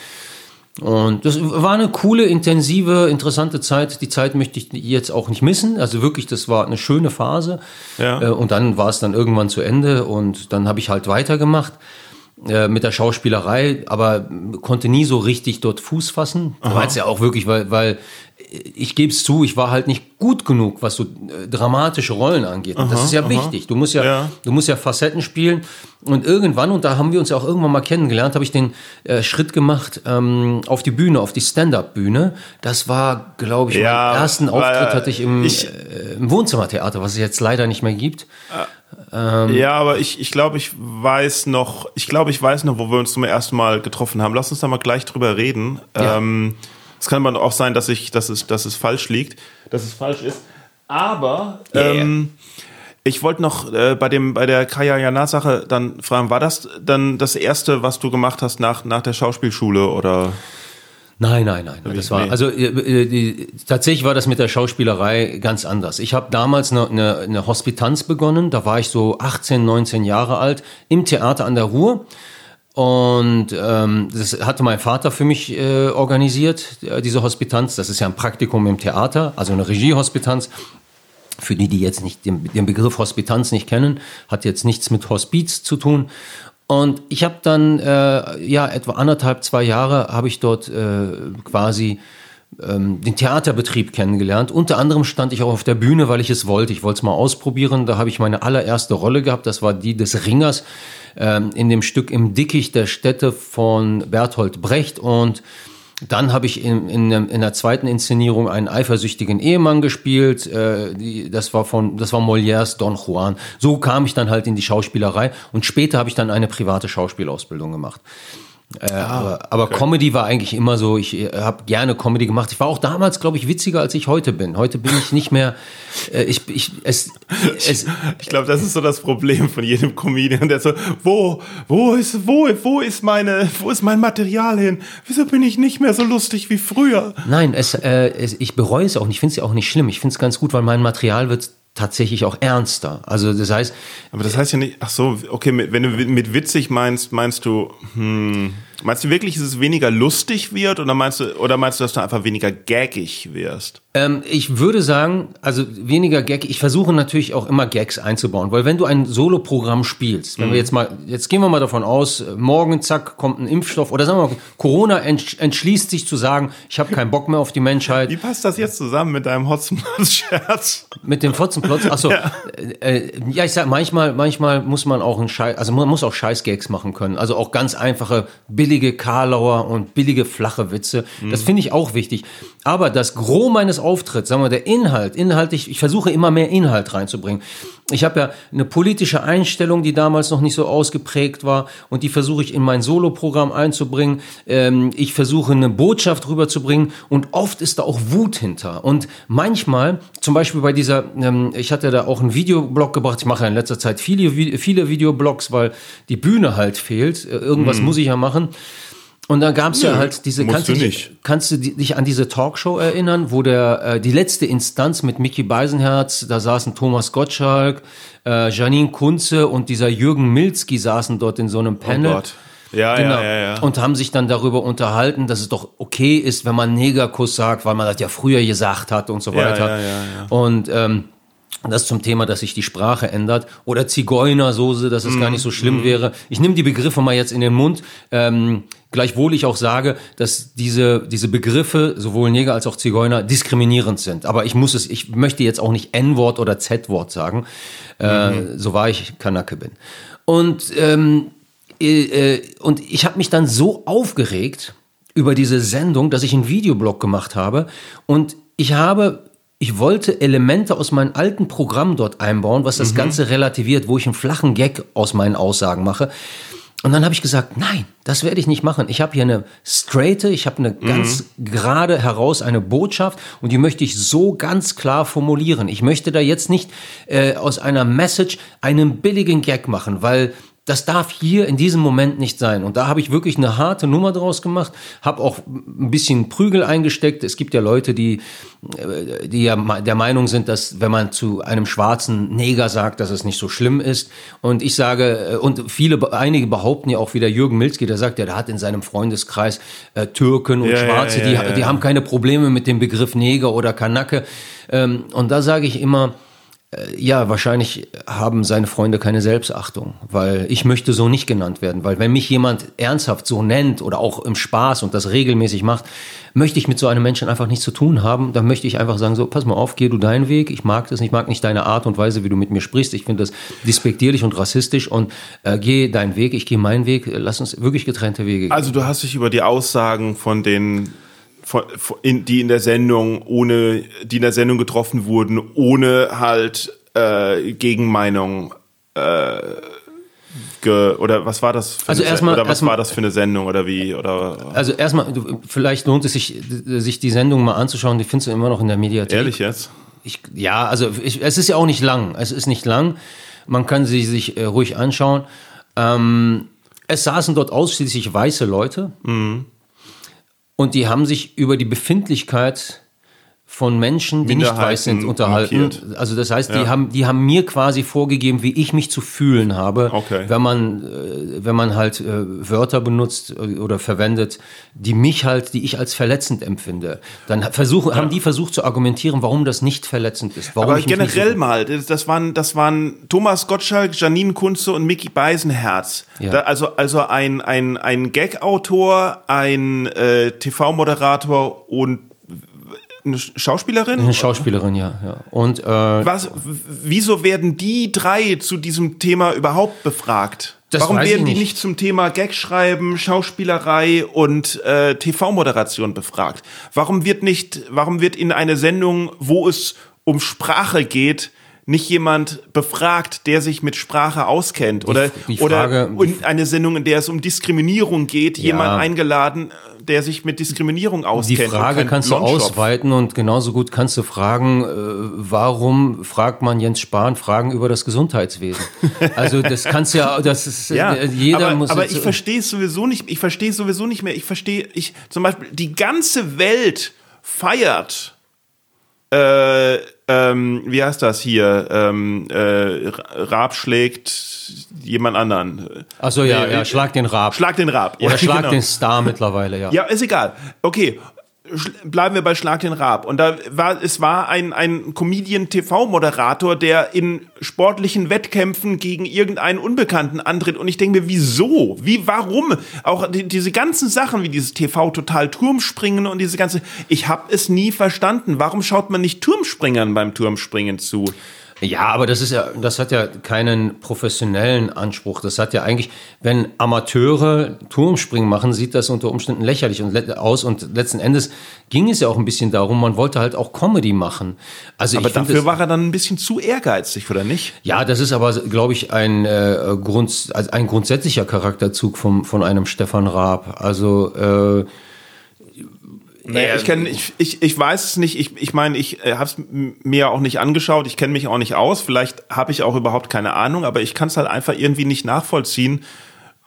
Und das war eine coole, intensive, interessante Zeit. Die Zeit möchte ich jetzt auch nicht missen. Also wirklich, das war eine schöne Phase. Ja. Äh, Und dann war es dann irgendwann zu Ende und dann habe ich halt weitergemacht mit der Schauspielerei, aber konnte nie so richtig dort Fuß fassen. War jetzt ja auch wirklich, weil, weil ich gebe es zu, ich war halt nicht gut genug, was so äh, dramatische Rollen angeht. Und das ist ja wichtig. Du musst ja, Ja. du musst ja Facetten spielen. Und irgendwann, und da haben wir uns ja auch irgendwann mal kennengelernt, habe ich den äh, Schritt gemacht ähm, auf die Bühne, auf die Stand-up-Bühne. Das war, glaube ich, Ja, meinen ersten Auftritt hatte ich im, ich- äh, im Wohnzimmertheater, was es jetzt leider nicht mehr gibt. Ähm. Ja, aber ich, ich glaube, ich weiß noch, ich glaube, ich weiß noch, wo wir uns zum ersten Mal getroffen haben. Lass uns da mal gleich drüber reden. Ja. Ähm, es kann aber auch sein, dass ich, dass es, dass es falsch liegt, dass es falsch ist. Aber Yeah. ähm, ich wollte noch äh, bei dem bei der Kaya Jana Sache dann fragen, war das dann das erste, was du gemacht hast nach nach der Schauspielschule oder? Nein, nein, nein. Das war, also äh, äh, die, tatsächlich war das mit der Schauspielerei ganz anders. Ich habe damals eine, eine, eine Hospitanz begonnen, da war ich so 18, 19 Jahre alt, im Theater an der Ruhr. Und ähm, das hatte mein Vater für mich äh, organisiert, äh, diese Hospitanz. Das ist ja ein Praktikum im Theater, also eine Regiehospitanz. Für die, die jetzt nicht den, den Begriff Hospitanz nicht kennen, hat jetzt nichts mit Hospiz zu tun. Und ich habe dann äh, ja etwa anderthalb, zwei Jahre habe ich dort äh, quasi ähm, den Theaterbetrieb kennengelernt. Unter anderem stand ich auch auf der Bühne, weil ich es wollte. Ich wollte es mal ausprobieren. Da habe ich meine allererste Rolle gehabt. Das war die des Ringers ähm, in dem Stück Im Dickicht der Städte von Berthold Brecht. Und dann habe ich in, in, in der zweiten Inszenierung einen eifersüchtigen Ehemann gespielt. Äh, die, das war von, das war Molières Don Juan. So kam ich dann halt in die Schauspielerei und später habe ich dann eine private Schauspielausbildung gemacht. Äh, ah, aber, aber okay. Comedy war eigentlich immer so, ich äh, habe gerne Comedy gemacht. Ich war auch damals, glaube ich, witziger, als ich heute bin. Heute bin ich nicht mehr, äh, ich, ich, es, es ich glaube, das ist so das Problem von jedem Comedian, der so, wo, wo ist, wo, wo ist meine, wo ist mein Material hin? Wieso bin ich nicht mehr so lustig wie früher? Nein, es, äh, es ich bereue es auch nicht, ich finde es ja auch nicht schlimm. Ich finde es ganz gut, weil mein Material wird tatsächlich auch ernster. Also das heißt. Aber das heißt ja nicht, ach so, okay, wenn du mit witzig meinst, meinst du, hm, meinst du wirklich, dass es weniger lustig wird oder meinst du, oder meinst du, dass du einfach weniger gaggig wirst? Ähm, ich würde sagen, also weniger Gag. Ich versuche natürlich auch immer Gags einzubauen, weil wenn du ein Soloprogramm spielst, wenn mhm. wir jetzt mal, jetzt gehen wir mal davon aus, morgen zack kommt ein Impfstoff oder sagen wir mal, Corona entschließt sich zu sagen, ich habe keinen Bock mehr auf die Menschheit. Wie passt das jetzt zusammen mit deinem Hotzenplotz-Scherz? Mit dem Hotzenplotz? Achso, ja. Äh, äh, ja, ich sag manchmal, manchmal muss man auch einen Scheiß, also man muss auch Scheiß-Gags machen können, also auch ganz einfache billige Karlauer und billige flache Witze. Das finde ich auch wichtig. Aber das Gros meines Auftritts, sagen wir, der Inhalt, inhaltlich, ich versuche immer mehr Inhalt reinzubringen. Ich habe ja eine politische Einstellung, die damals noch nicht so ausgeprägt war und die versuche ich in mein Soloprogramm einzubringen. Ähm, ich versuche eine Botschaft rüberzubringen und oft ist da auch Wut hinter. Und manchmal, zum Beispiel bei dieser, ähm, ich hatte da auch einen Videoblog gebracht, ich mache ja in letzter Zeit viele, viele Videoblogs, weil die Bühne halt fehlt. Äh, irgendwas hm. muss ich ja machen. Und dann gab es ja halt diese, kannst du, dich, kannst du dich an diese Talkshow erinnern, wo der äh, die letzte Instanz mit Mickey Beisenherz, da saßen Thomas Gottschalk, äh, Janine Kunze und dieser Jürgen Milzki saßen dort in so einem oh Panel. Oh Gott. Ja, genau. ja, ja, ja. Und haben sich dann darüber unterhalten, dass es doch okay ist, wenn man Negerkuss sagt, weil man das ja früher gesagt hat und so weiter. Ja, ja, ja, ja. Und ähm, das zum Thema, dass sich die Sprache ändert. Oder Zigeunersoße, dass es mm, gar nicht so schlimm mm. wäre. Ich nehme die Begriffe mal jetzt in den Mund. Ähm, gleichwohl ich auch sage, dass diese, diese Begriffe, sowohl Neger als auch Zigeuner, diskriminierend sind. Aber ich muss es, ich möchte jetzt auch nicht N-Wort oder Z-Wort sagen, äh, mhm. so wahr ich Kanake bin. Und, ähm, äh, äh und ich habe mich dann so aufgeregt über diese Sendung, dass ich einen Videoblog gemacht habe und ich habe ich wollte Elemente aus meinem alten Programm dort einbauen, was das mhm. Ganze relativiert, wo ich einen flachen Gag aus meinen Aussagen mache. Und dann habe ich gesagt, nein, das werde ich nicht machen. Ich habe hier eine straighte, ich habe eine mhm. ganz gerade heraus eine Botschaft und die möchte ich so ganz klar formulieren. Ich möchte da jetzt nicht äh, aus einer Message einen billigen Gag machen, weil das darf hier in diesem Moment nicht sein. Und da habe ich wirklich eine harte Nummer draus gemacht, habe auch ein bisschen Prügel eingesteckt. Es gibt ja Leute, die, äh, die ja der Meinung sind, dass wenn man zu einem schwarzen Neger sagt, dass es nicht so schlimm ist. Und ich sage, äh, und viele, einige behaupten ja auch wie der Jürgen Milzki, der sagt ja, der hat in seinem Freundeskreis äh, Türken und ja, Schwarze, ja, ja, die, die haben keine Probleme mit dem Begriff Neger oder Kanake. Ähm, und da sage ich immer, ja, wahrscheinlich haben seine Freunde keine Selbstachtung, weil ich möchte so nicht genannt werden, weil wenn mich jemand ernsthaft so nennt oder auch im Spaß und das regelmäßig macht, möchte ich mit so einem Menschen einfach nichts zu tun haben. Dann möchte ich einfach sagen, so, pass mal auf, geh du deinen Weg, ich mag das, ich mag nicht deine Art und Weise, wie du mit mir sprichst, ich finde das despektierlich und rassistisch und äh, geh deinen Weg, ich gehe meinen Weg, lass uns wirklich getrennte Wege gehen. Also du hast dich über die Aussagen von den von, in, die in der Sendung ohne, die in der Sendung getroffen wurden, ohne halt äh, Gegenmeinung äh, ge, oder was war das für also eine, erstmal, oder was erstmal, war das für eine Sendung oder wie oder? Also erstmal vielleicht lohnt es sich sich die Sendung mal anzuschauen die findest du immer noch in der Mediathek. Ehrlich jetzt? Ich, ja also ich, es ist ja auch nicht lang es ist nicht lang. Man kann sie sich äh, ruhig anschauen. Ähm, es saßen dort ausschließlich weiße Leute. Mhm. Und die haben sich über die Befindlichkeit von Menschen, die nicht weiß sind, unterhalten. Markiert. Also das heißt, ja. die haben, die haben mir quasi vorgegeben, wie ich mich zu fühlen habe, okay. wenn man, äh, wenn man halt äh, Wörter benutzt äh, oder verwendet, die mich halt, die ich als verletzend empfinde. Dann versuchen, ja. haben die versucht zu argumentieren, warum das nicht verletzend ist. Warum Aber generell so mal, das waren, das waren Thomas Gottschalk, Janine Kunze und Mickey Beisenherz. Ja. Da, also, also ein, ein, ein Gag-Autor, ein äh, TV-Moderator und eine Schauspielerin? Eine Schauspielerin, ja. ja. Und äh, was? Wieso werden die drei zu diesem Thema überhaupt befragt? Warum werden die nicht. nicht zum Thema Gagschreiben, Schauspielerei und äh, TV-Moderation befragt? Warum wird nicht? Warum wird in eine Sendung, wo es um Sprache geht, nicht jemand befragt, der sich mit Sprache auskennt oder die, die Frage, oder in eine Sendung, in der es um Diskriminierung geht, ja. jemand eingeladen, der sich mit Diskriminierung auskennt. Die Frage kannst du ausweiten und genauso gut kannst du fragen, äh, warum fragt man Jens Spahn Fragen über das Gesundheitswesen? Also das kannst ja, das ist ja, äh, jeder aber, muss. Aber ich verstehe es sowieso nicht. Ich verstehe es sowieso nicht mehr. Ich verstehe, ich zum Beispiel die ganze Welt feiert. Äh, ähm, wie heißt das hier? Ähm, äh, Raab schlägt jemand anderen. Achso, ja, äh, ja, schlag den Raab. Schlag den Raab. Oder ja, schlag genau. den Star mittlerweile, ja. Ja, ist egal. Okay, bleiben wir bei Schlag den Raab. Und da war, es war ein, ein Comedian-TV-Moderator, der in sportlichen Wettkämpfen gegen irgendeinen Unbekannten antritt. Und ich denke mir, wieso? Wie, warum? Auch die, diese ganzen Sachen wie dieses TV-Total-Turmspringen und diese ganze, ich habe es nie verstanden. Warum schaut man nicht Turmspringern beim Turmspringen zu? Ja, aber das ist ja, das hat ja keinen professionellen Anspruch. Das hat ja eigentlich, wenn Amateure Turmspringen machen, sieht das unter Umständen lächerlich aus. Und letzten Endes ging es ja auch ein bisschen darum, man wollte halt auch Comedy machen. Also aber dafür das, war er dann ein bisschen zu ehrgeizig, oder nicht? Ja, das ist aber, glaube ich, ein, äh, Grund, also ein grundsätzlicher Charakterzug vom, von einem Stefan Raab. Also äh, naja, ich kenne, ich, ich, ich weiß es nicht. Ich, ich meine, ich äh, habe es mir auch nicht angeschaut. Ich kenne mich auch nicht aus. Vielleicht habe ich auch überhaupt keine Ahnung, aber ich kann es halt einfach irgendwie nicht nachvollziehen,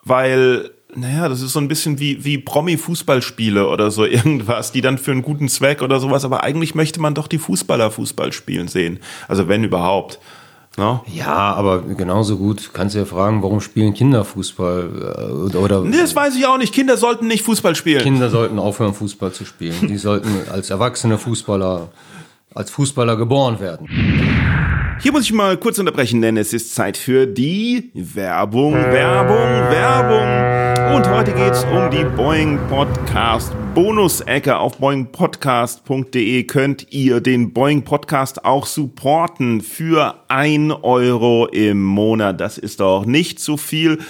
weil naja, das ist so ein bisschen wie, wie Promi-Fußballspiele oder so irgendwas, die dann für einen guten Zweck oder sowas, aber eigentlich möchte man doch die Fußballer Fußball spielen sehen. Also wenn überhaupt. No? Ja, aber genauso gut kannst du ja fragen, warum spielen Kinder Fußball? Äh, oder, nee, das weiß ich auch nicht. Kinder sollten nicht Fußball spielen. Kinder sollten aufhören, Fußball zu spielen. Die sollten als erwachsene Fußballer, als Fußballer geboren werden. Hier muss ich mal kurz unterbrechen, denn es ist Zeit für die Werbung, Werbung, Werbung. Und heute geht's um die Boeing Podcast Bonus-Ecke auf boingpodcast.de könnt ihr den Boeing Podcast auch supporten für ein Euro im Monat. Das ist doch nicht zu viel.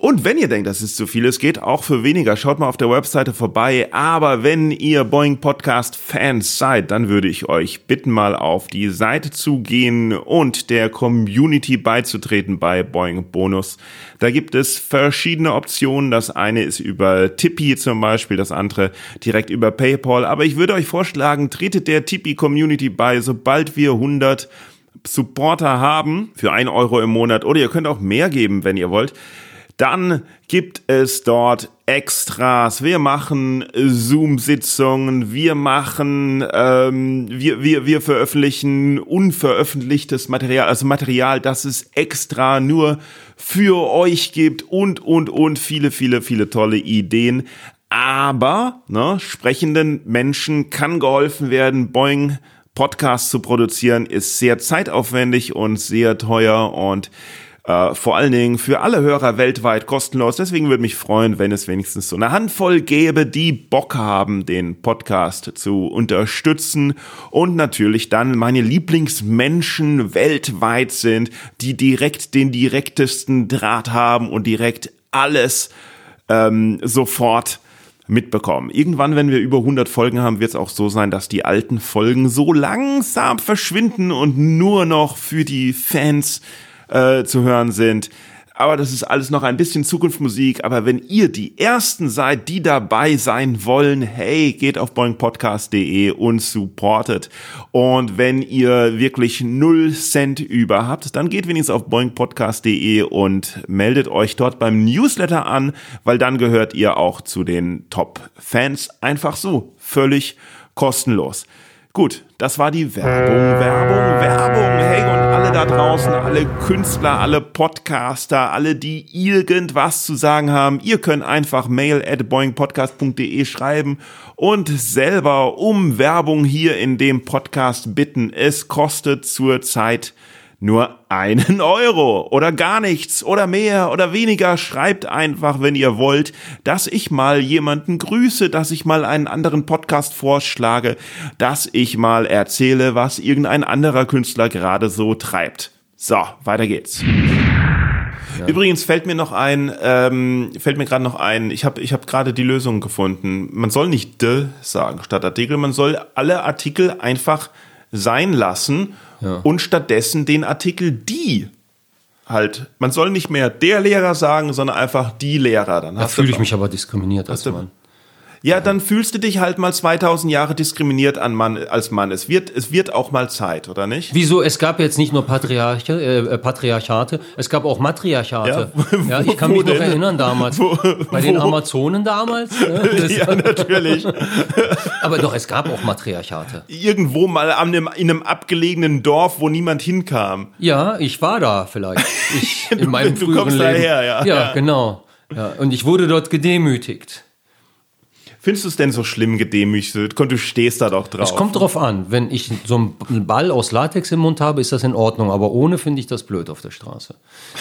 Und wenn ihr denkt, das ist zu viel, es geht auch für weniger, schaut mal auf der Webseite vorbei. Aber wenn ihr Boeing Podcast Fans seid, dann würde ich euch bitten, mal auf die Seite zu gehen und der Community beizutreten bei Boeing Bonus. Da gibt es verschiedene Optionen. Das eine ist über Tippy zum Beispiel, das andere direkt über PayPal. Aber ich würde euch vorschlagen, tretet der Tippy Community bei, sobald wir 100 Supporter haben für ein Euro im Monat. Oder ihr könnt auch mehr geben, wenn ihr wollt dann gibt es dort Extras. Wir machen Zoom-Sitzungen, wir machen, ähm, wir, wir, wir veröffentlichen unveröffentlichtes Material, also Material, das es extra nur für euch gibt und, und, und viele, viele, viele tolle Ideen. Aber ne, sprechenden Menschen kann geholfen werden. Boing Podcast zu produzieren ist sehr zeitaufwendig und sehr teuer und äh, vor allen Dingen für alle Hörer weltweit kostenlos. Deswegen würde mich freuen, wenn es wenigstens so eine Handvoll gäbe, die Bock haben, den Podcast zu unterstützen und natürlich dann meine Lieblingsmenschen weltweit sind, die direkt den direktesten Draht haben und direkt alles ähm, sofort mitbekommen. Irgendwann, wenn wir über 100 Folgen haben, wird es auch so sein, dass die alten Folgen so langsam verschwinden und nur noch für die Fans äh, zu hören sind. aber das ist alles noch ein bisschen Zukunftsmusik. Aber wenn ihr die Ersten seid, die dabei sein wollen, hey, geht auf boingpodcast.de und supportet. Und wenn ihr wirklich null Cent über habt, dann geht wenigstens auf boingpodcast.de und meldet euch dort beim Newsletter an, weil dann gehört ihr auch zu den Top-Fans. Einfach so, völlig kostenlos. Gut, das war die Werbung, Werbung, Werbung. Hey, und alle da draußen, alle Künstler, alle Podcaster, alle, die irgendwas zu sagen haben, ihr könnt einfach mail at boingpodcast.de schreiben und selber um Werbung hier in dem Podcast bitten. Es kostet zurzeit nur einen Euro oder gar nichts oder mehr oder weniger. Schreibt einfach, wenn ihr wollt, dass ich mal jemanden grüße, dass ich mal einen anderen Podcast vorschlage, dass ich mal erzähle, was irgendein anderer Künstler gerade so treibt. So, weiter geht's. Ja. Übrigens fällt mir noch ein, ähm, fällt mir gerade noch ein, ich habe ich hab gerade die Lösung gefunden. Man soll nicht de sagen statt Artikel, man soll alle Artikel einfach sein lassen ja. und stattdessen den Artikel die halt. Man soll nicht mehr der Lehrer sagen, sondern einfach die Lehrer. Dann da fühle ich mich aber diskriminiert als Mann. Ja, dann fühlst du dich halt mal 2000 Jahre diskriminiert an Mann, als Mann. Es wird, es wird auch mal Zeit, oder nicht? Wieso? Es gab jetzt nicht nur Patriarche, äh, Patriarchate, es gab auch Matriarchate. Ja, ja ich kann mich denn? noch erinnern damals. Wo, Bei den Amazonen damals. Ne? ja, natürlich. Aber doch, es gab auch Matriarchate. Irgendwo mal an einem, in einem abgelegenen Dorf, wo niemand hinkam. Ja, ich war da vielleicht. Ich, in meinem du, du kommst Leben. daher, ja. Ja, genau. Ja, und ich wurde dort gedemütigt. Findest du es denn so schlimm gedemütigt? Du stehst da doch drauf. Es kommt drauf an. Wenn ich so einen Ball aus Latex im Mund habe, ist das in Ordnung. Aber ohne finde ich das blöd auf der Straße.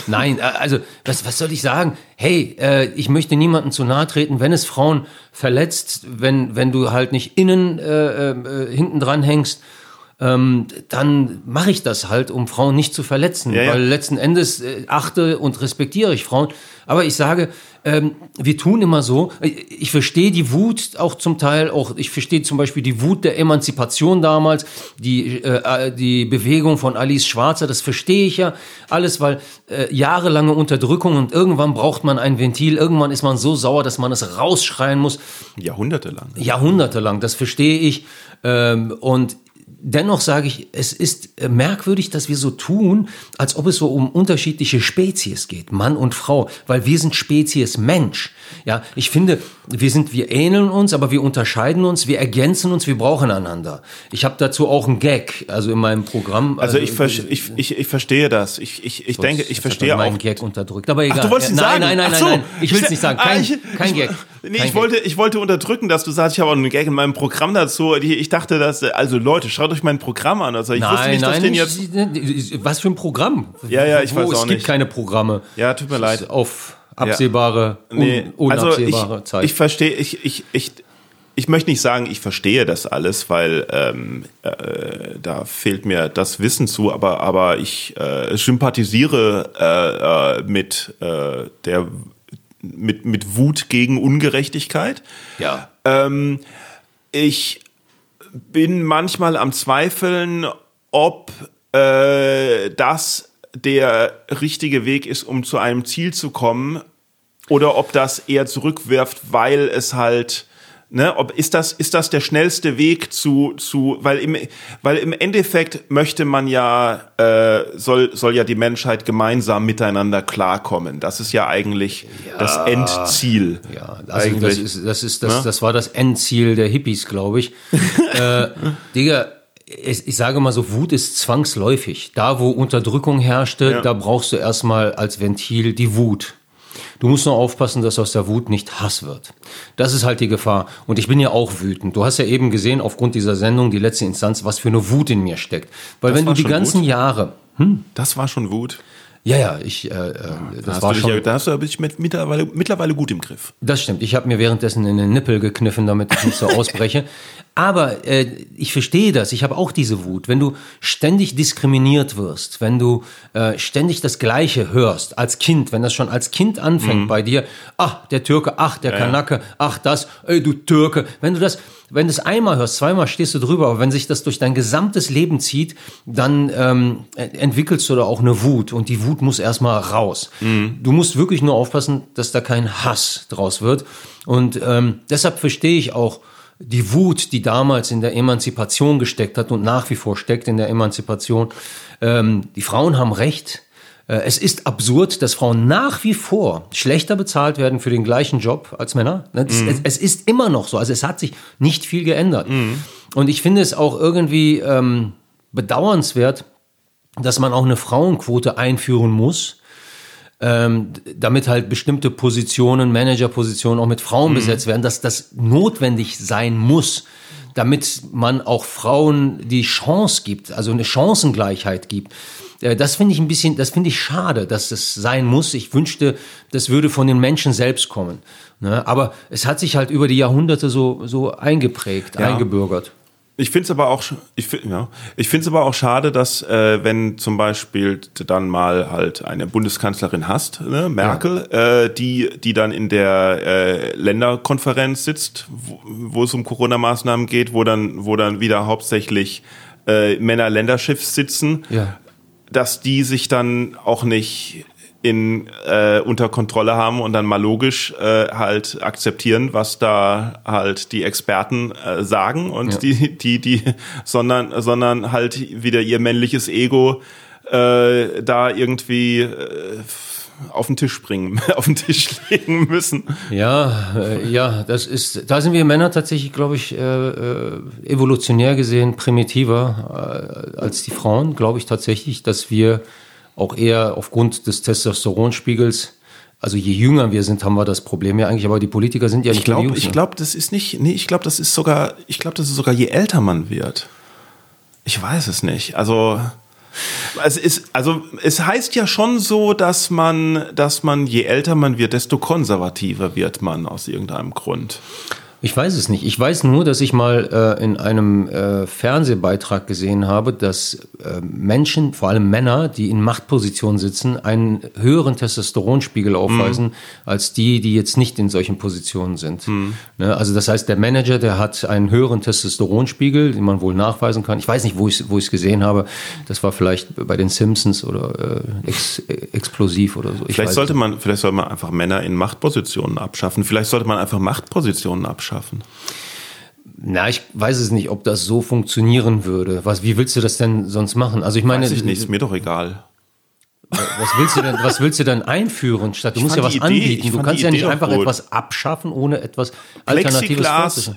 Nein, äh, also was, was soll ich sagen? Hey, äh, ich möchte niemandem zu nahe treten, wenn es Frauen verletzt, wenn, wenn du halt nicht innen äh, äh, hinten dran hängst ähm, dann mache ich das halt, um Frauen nicht zu verletzen. Ja, ja. Weil letzten Endes äh, achte und respektiere ich Frauen. Aber ich sage, ähm, wir tun immer so, ich, ich verstehe die Wut auch zum Teil, auch ich verstehe zum Beispiel die Wut der Emanzipation damals, die, äh, die Bewegung von Alice Schwarzer, das verstehe ich ja alles, weil äh, jahrelange Unterdrückung und irgendwann braucht man ein Ventil, irgendwann ist man so sauer, dass man es rausschreien muss. Jahrhundertelang. Jahrhundertelang, das verstehe ich. Ähm, und dennoch sage ich, es ist äh, merkwürdig, dass wir so tun, als ob es so um unterschiedliche Spezies geht, Mann und Frau, weil wir sind Spezies Mensch. Ja, ich finde, wir sind, wir ähneln uns, aber wir unterscheiden uns, wir ergänzen uns, wir brauchen einander. Ich habe dazu auch einen Gag, also in meinem Programm. Also, also ich, ich, ich, ich verstehe das. Ich, ich, ich denke, ich verstehe auch. meinen Gag unterdrückt, aber egal. Ach, du wolltest ihn sagen? Nein, nein, nein, so. nein, nein, ich will es nicht sagen. Kein, ich, kein Gag. Nee, kein ich wollte, ich wollte unterdrücken, dass du sagst, ich habe auch einen Gag in meinem Programm dazu. Ich dachte, dass, also Leute, schaut euch mein Programm an. Also ich nein, wusste nicht, nein, dass den jetzt. Was für ein Programm? Ja, ja, ich Wo, weiß auch es nicht. gibt keine Programme. Ja, tut mir leid. Auf absehbare, ja. nee. un unabsehbare also ich, Zeit. Ich verstehe, ich, ich, ich, ich möchte nicht sagen, ich verstehe das alles, weil ähm, äh, da fehlt mir das Wissen zu, aber, aber ich äh, sympathisiere äh, äh, mit äh, der mit, mit Wut gegen Ungerechtigkeit. Ja. Ähm, ich bin manchmal am Zweifeln, ob äh, das der richtige Weg ist, um zu einem Ziel zu kommen, oder ob das eher zurückwirft, weil es halt Ne, ob ist das ist das der schnellste Weg zu zu weil im weil im Endeffekt möchte man ja äh, soll soll ja die Menschheit gemeinsam miteinander klarkommen. Das ist ja eigentlich Ja, das Endziel. Ja, also Eigentlich. das, ist, das, ist das, Ne? das war das Endziel der Hippies, glaube ich. äh, Digga, ich, sage mal so, Wut ist zwangsläufig. Da, wo Unterdrückung herrschte, Ja. da brauchst du erstmal als Ventil die Wut. Du musst nur aufpassen, dass aus der Wut nicht Hass wird. Das ist halt die Gefahr. Und ich bin ja auch wütend. Du hast ja eben gesehen, aufgrund dieser Sendung, die letzte Instanz, was für eine Wut in mir steckt. Weil Das wenn du die ganzen Wut? Jahre, Das war schon Wut. Ja, ja, ich, äh, äh, Da das war schon. ja, da hast du dich mit, mittlerweile, mittlerweile gut im Griff. Das stimmt. Ich habe mir währenddessen in den Nippel gekniffen, damit ich nicht so ausbreche. Aber äh, ich verstehe das. Ich habe auch diese Wut. Wenn du ständig diskriminiert wirst, wenn du äh, ständig das Gleiche hörst als Kind, wenn das schon als Kind anfängt bei dir, ach, der Türke, ach, der Kanake, ach, das, ey, du Türke. Wenn du das, wenn du es einmal hörst, zweimal stehst du drüber, aber wenn sich das durch dein gesamtes Leben zieht, dann ähm, entwickelst du da auch eine Wut und die Wut muss erstmal raus. Mhm. Du musst wirklich nur aufpassen, dass da kein Hass draus wird. Und ähm, deshalb verstehe ich auch, die Wut, die damals in der Emanzipation gesteckt hat und nach wie vor steckt in der Emanzipation. Ähm, die Frauen haben Recht. Äh, es ist absurd, dass Frauen nach wie vor schlechter bezahlt werden für den gleichen Job als Männer. Es, mhm. es, es ist immer noch so. Also es hat sich nicht viel geändert. Mhm. Und ich finde es auch irgendwie ähm, bedauernswert, dass man auch eine Frauenquote einführen muss ähm, damit halt bestimmte Positionen, Managerpositionen auch mit Frauen mhm. besetzt werden, dass das notwendig sein muss, damit man auch Frauen die Chance gibt, also eine Chancengleichheit gibt. Äh, das finde ich ein bisschen, das finde ich schade, dass das sein muss. Ich wünschte, das würde von den Menschen selbst kommen. Ne? Aber es hat sich halt über die Jahrhunderte so, so eingeprägt, ja. eingebürgert. Ich finde es aber auch, ich finde ja, ich finde es aber auch schade, dass äh, wenn zum Beispiel dann mal halt eine Bundeskanzlerin hast, ne, Merkel, ja. äh, die die dann in der äh, Länderkonferenz sitzt, wo, wo es um Corona-Maßnahmen geht, wo dann wo dann wieder hauptsächlich äh, Männer Länderschiffs sitzen, ja. Dass die sich dann auch nicht in, äh, unter Kontrolle haben und dann mal logisch äh, halt akzeptieren, was da halt die Experten äh, sagen und ja. die, die, die, sondern, sondern halt wieder ihr männliches Ego äh, da irgendwie äh, auf den Tisch bringen, auf den Tisch legen müssen. Ja, äh, ja, das ist, da sind wir Männer tatsächlich, glaube ich, äh, äh, evolutionär gesehen primitiver äh, als die Frauen, glaube ich tatsächlich, dass wir auch eher aufgrund des Testosteronspiegels also je jünger wir sind, haben wir das Problem ja eigentlich, aber die Politiker sind ja nicht ich glaub, Ich glaube, das ist nicht, nee, ich glaube, das ist sogar, ich glaube, das ist sogar je älter man wird. Ich weiß es nicht. Also, es ist, also, es heißt ja schon so, dass man, dass man, je älter man wird, desto konservativer wird man aus irgendeinem Grund. Ich weiß es nicht. Ich weiß nur, dass ich mal äh, in einem äh, Fernsehbeitrag gesehen habe, dass äh, Menschen, vor allem Männer, die in Machtpositionen sitzen, einen höheren Testosteronspiegel aufweisen mhm. als die, die jetzt nicht in solchen Positionen sind. Mhm. Ne? Also das heißt, der Manager, der hat einen höheren Testosteronspiegel, den man wohl nachweisen kann. Ich weiß nicht, wo ich es wo es gesehen habe. Das war vielleicht bei den Simpsons oder äh, ex, explosiv oder so. Ich vielleicht sollte man, vielleicht sollte man einfach Männer in Machtpositionen abschaffen. Vielleicht sollte man einfach Machtpositionen abschaffen schaffen? Na, ich weiß es nicht, ob das so funktionieren würde. Was, wie willst du das denn sonst machen? Also ich meine, weiß ich nicht, ist mir doch egal. Was willst du denn, was willst du denn einführen? Statt du musst ja was Idee, anbieten. Du kannst ja nicht einfach gut. etwas abschaffen, ohne etwas Alternatives Plexiglas,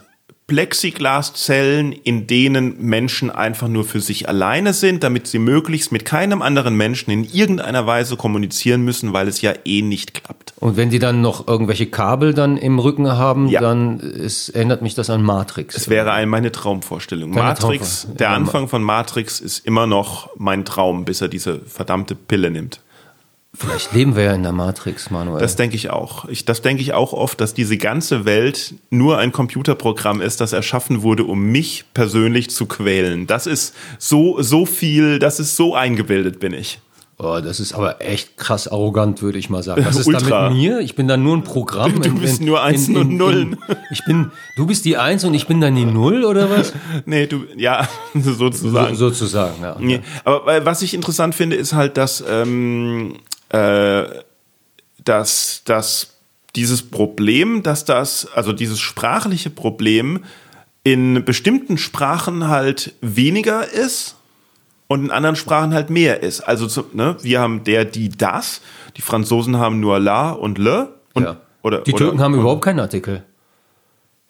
Plexiglaszellen, in denen Menschen einfach nur für sich alleine sind, damit sie möglichst mit keinem anderen Menschen in irgendeiner Weise kommunizieren müssen, weil es ja eh nicht klappt. Und wenn die dann noch irgendwelche Kabel dann im Rücken haben, ja. dann ist, erinnert mich das an Matrix. Es wäre eine meine Traumvorstellung. Deine Matrix, Traumvor der Anfang von Matrix ist immer noch mein Traum, bis er diese verdammte Pille nimmt. Vielleicht leben wir ja in der Matrix, Manuel. Das denke ich auch. Ich, das denke ich auch oft, dass diese ganze Welt nur ein Computerprogramm ist, das erschaffen wurde, um mich persönlich zu quälen. Das ist so, so viel, das ist so eingebildet bin ich. Oh, das ist aber echt krass arrogant, würde ich mal sagen. Was ist Ultra. da mit mir? Ich bin dann nur ein Programm. Du, du bist in, nur Einsen und Nullen. ich bin, du bist die Eins und ich bin dann die Null oder was? nee, du, ja, sozusagen. So, sozusagen, ja. Nee, aber was ich interessant finde, ist halt, dass ähm, äh, dass, dass dieses Problem, dass das, also dieses sprachliche Problem in bestimmten Sprachen halt weniger ist und in anderen Sprachen halt mehr ist. Also ne, wir haben der, die, das, die Franzosen haben nur la und le. Und, ja. oder, die Türken oder, haben überhaupt keinen Artikel.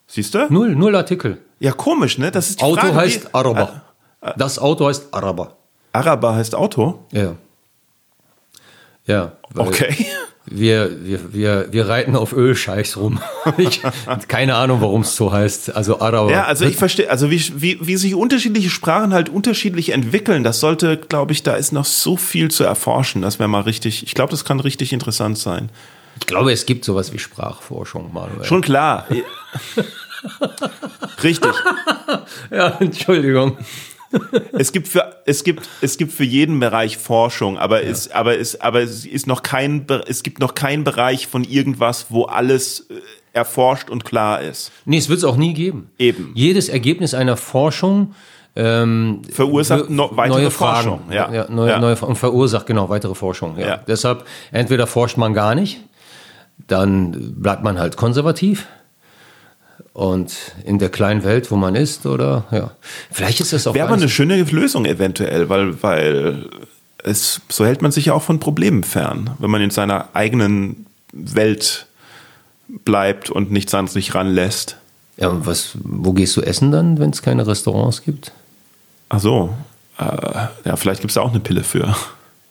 Siehst du? Null, null Artikel. Ja, komisch, ne? Das ist die Auto Frage, heißt Araber. Äh, das Auto heißt Araber. Araber heißt Auto? Ja. Ja. Okay. Wir, wir, wir, wir reiten auf Ölscheichs rum. Ich, keine Ahnung, warum es so heißt. Also Araber. Ja, also ich verstehe, also wie, wie, wie sich unterschiedliche Sprachen halt unterschiedlich entwickeln, das sollte, glaube ich, da ist noch so viel zu erforschen. Das wäre mal richtig, ich glaube, das kann richtig interessant sein. Ich glaube, es gibt sowas wie Sprachforschung, Manuel. Schon klar. richtig. ja, Entschuldigung es gibt für es gibt es gibt für jeden Bereich Forschung, aber ja. es aber es aber es ist noch kein es gibt noch keinen Bereich von irgendwas, wo alles erforscht und klar ist. Nee, es wird es auch nie geben. Eben. Jedes Ergebnis einer Forschung ähm, Verursacht no, weitere neue Fragen. Forschung. Ja. Ja, neue, ja. Neue, und verursacht genau weitere Forschung. Ja. Deshalb entweder forscht man gar nicht, dann bleibt man halt konservativ und in der kleinen Welt, wo man ist, oder ja. Vielleicht ist das auch Wäre aber eine schöne Lösung eventuell, weil, weil es, so hält man sich ja auch von Problemen fern, wenn man in seiner eigenen Welt bleibt und nichts an sich ranlässt. ja, und was, wo gehst du essen dann, wenn es keine Restaurants gibt? Ach so. Äh, ja, vielleicht gibt es da auch eine Pille für.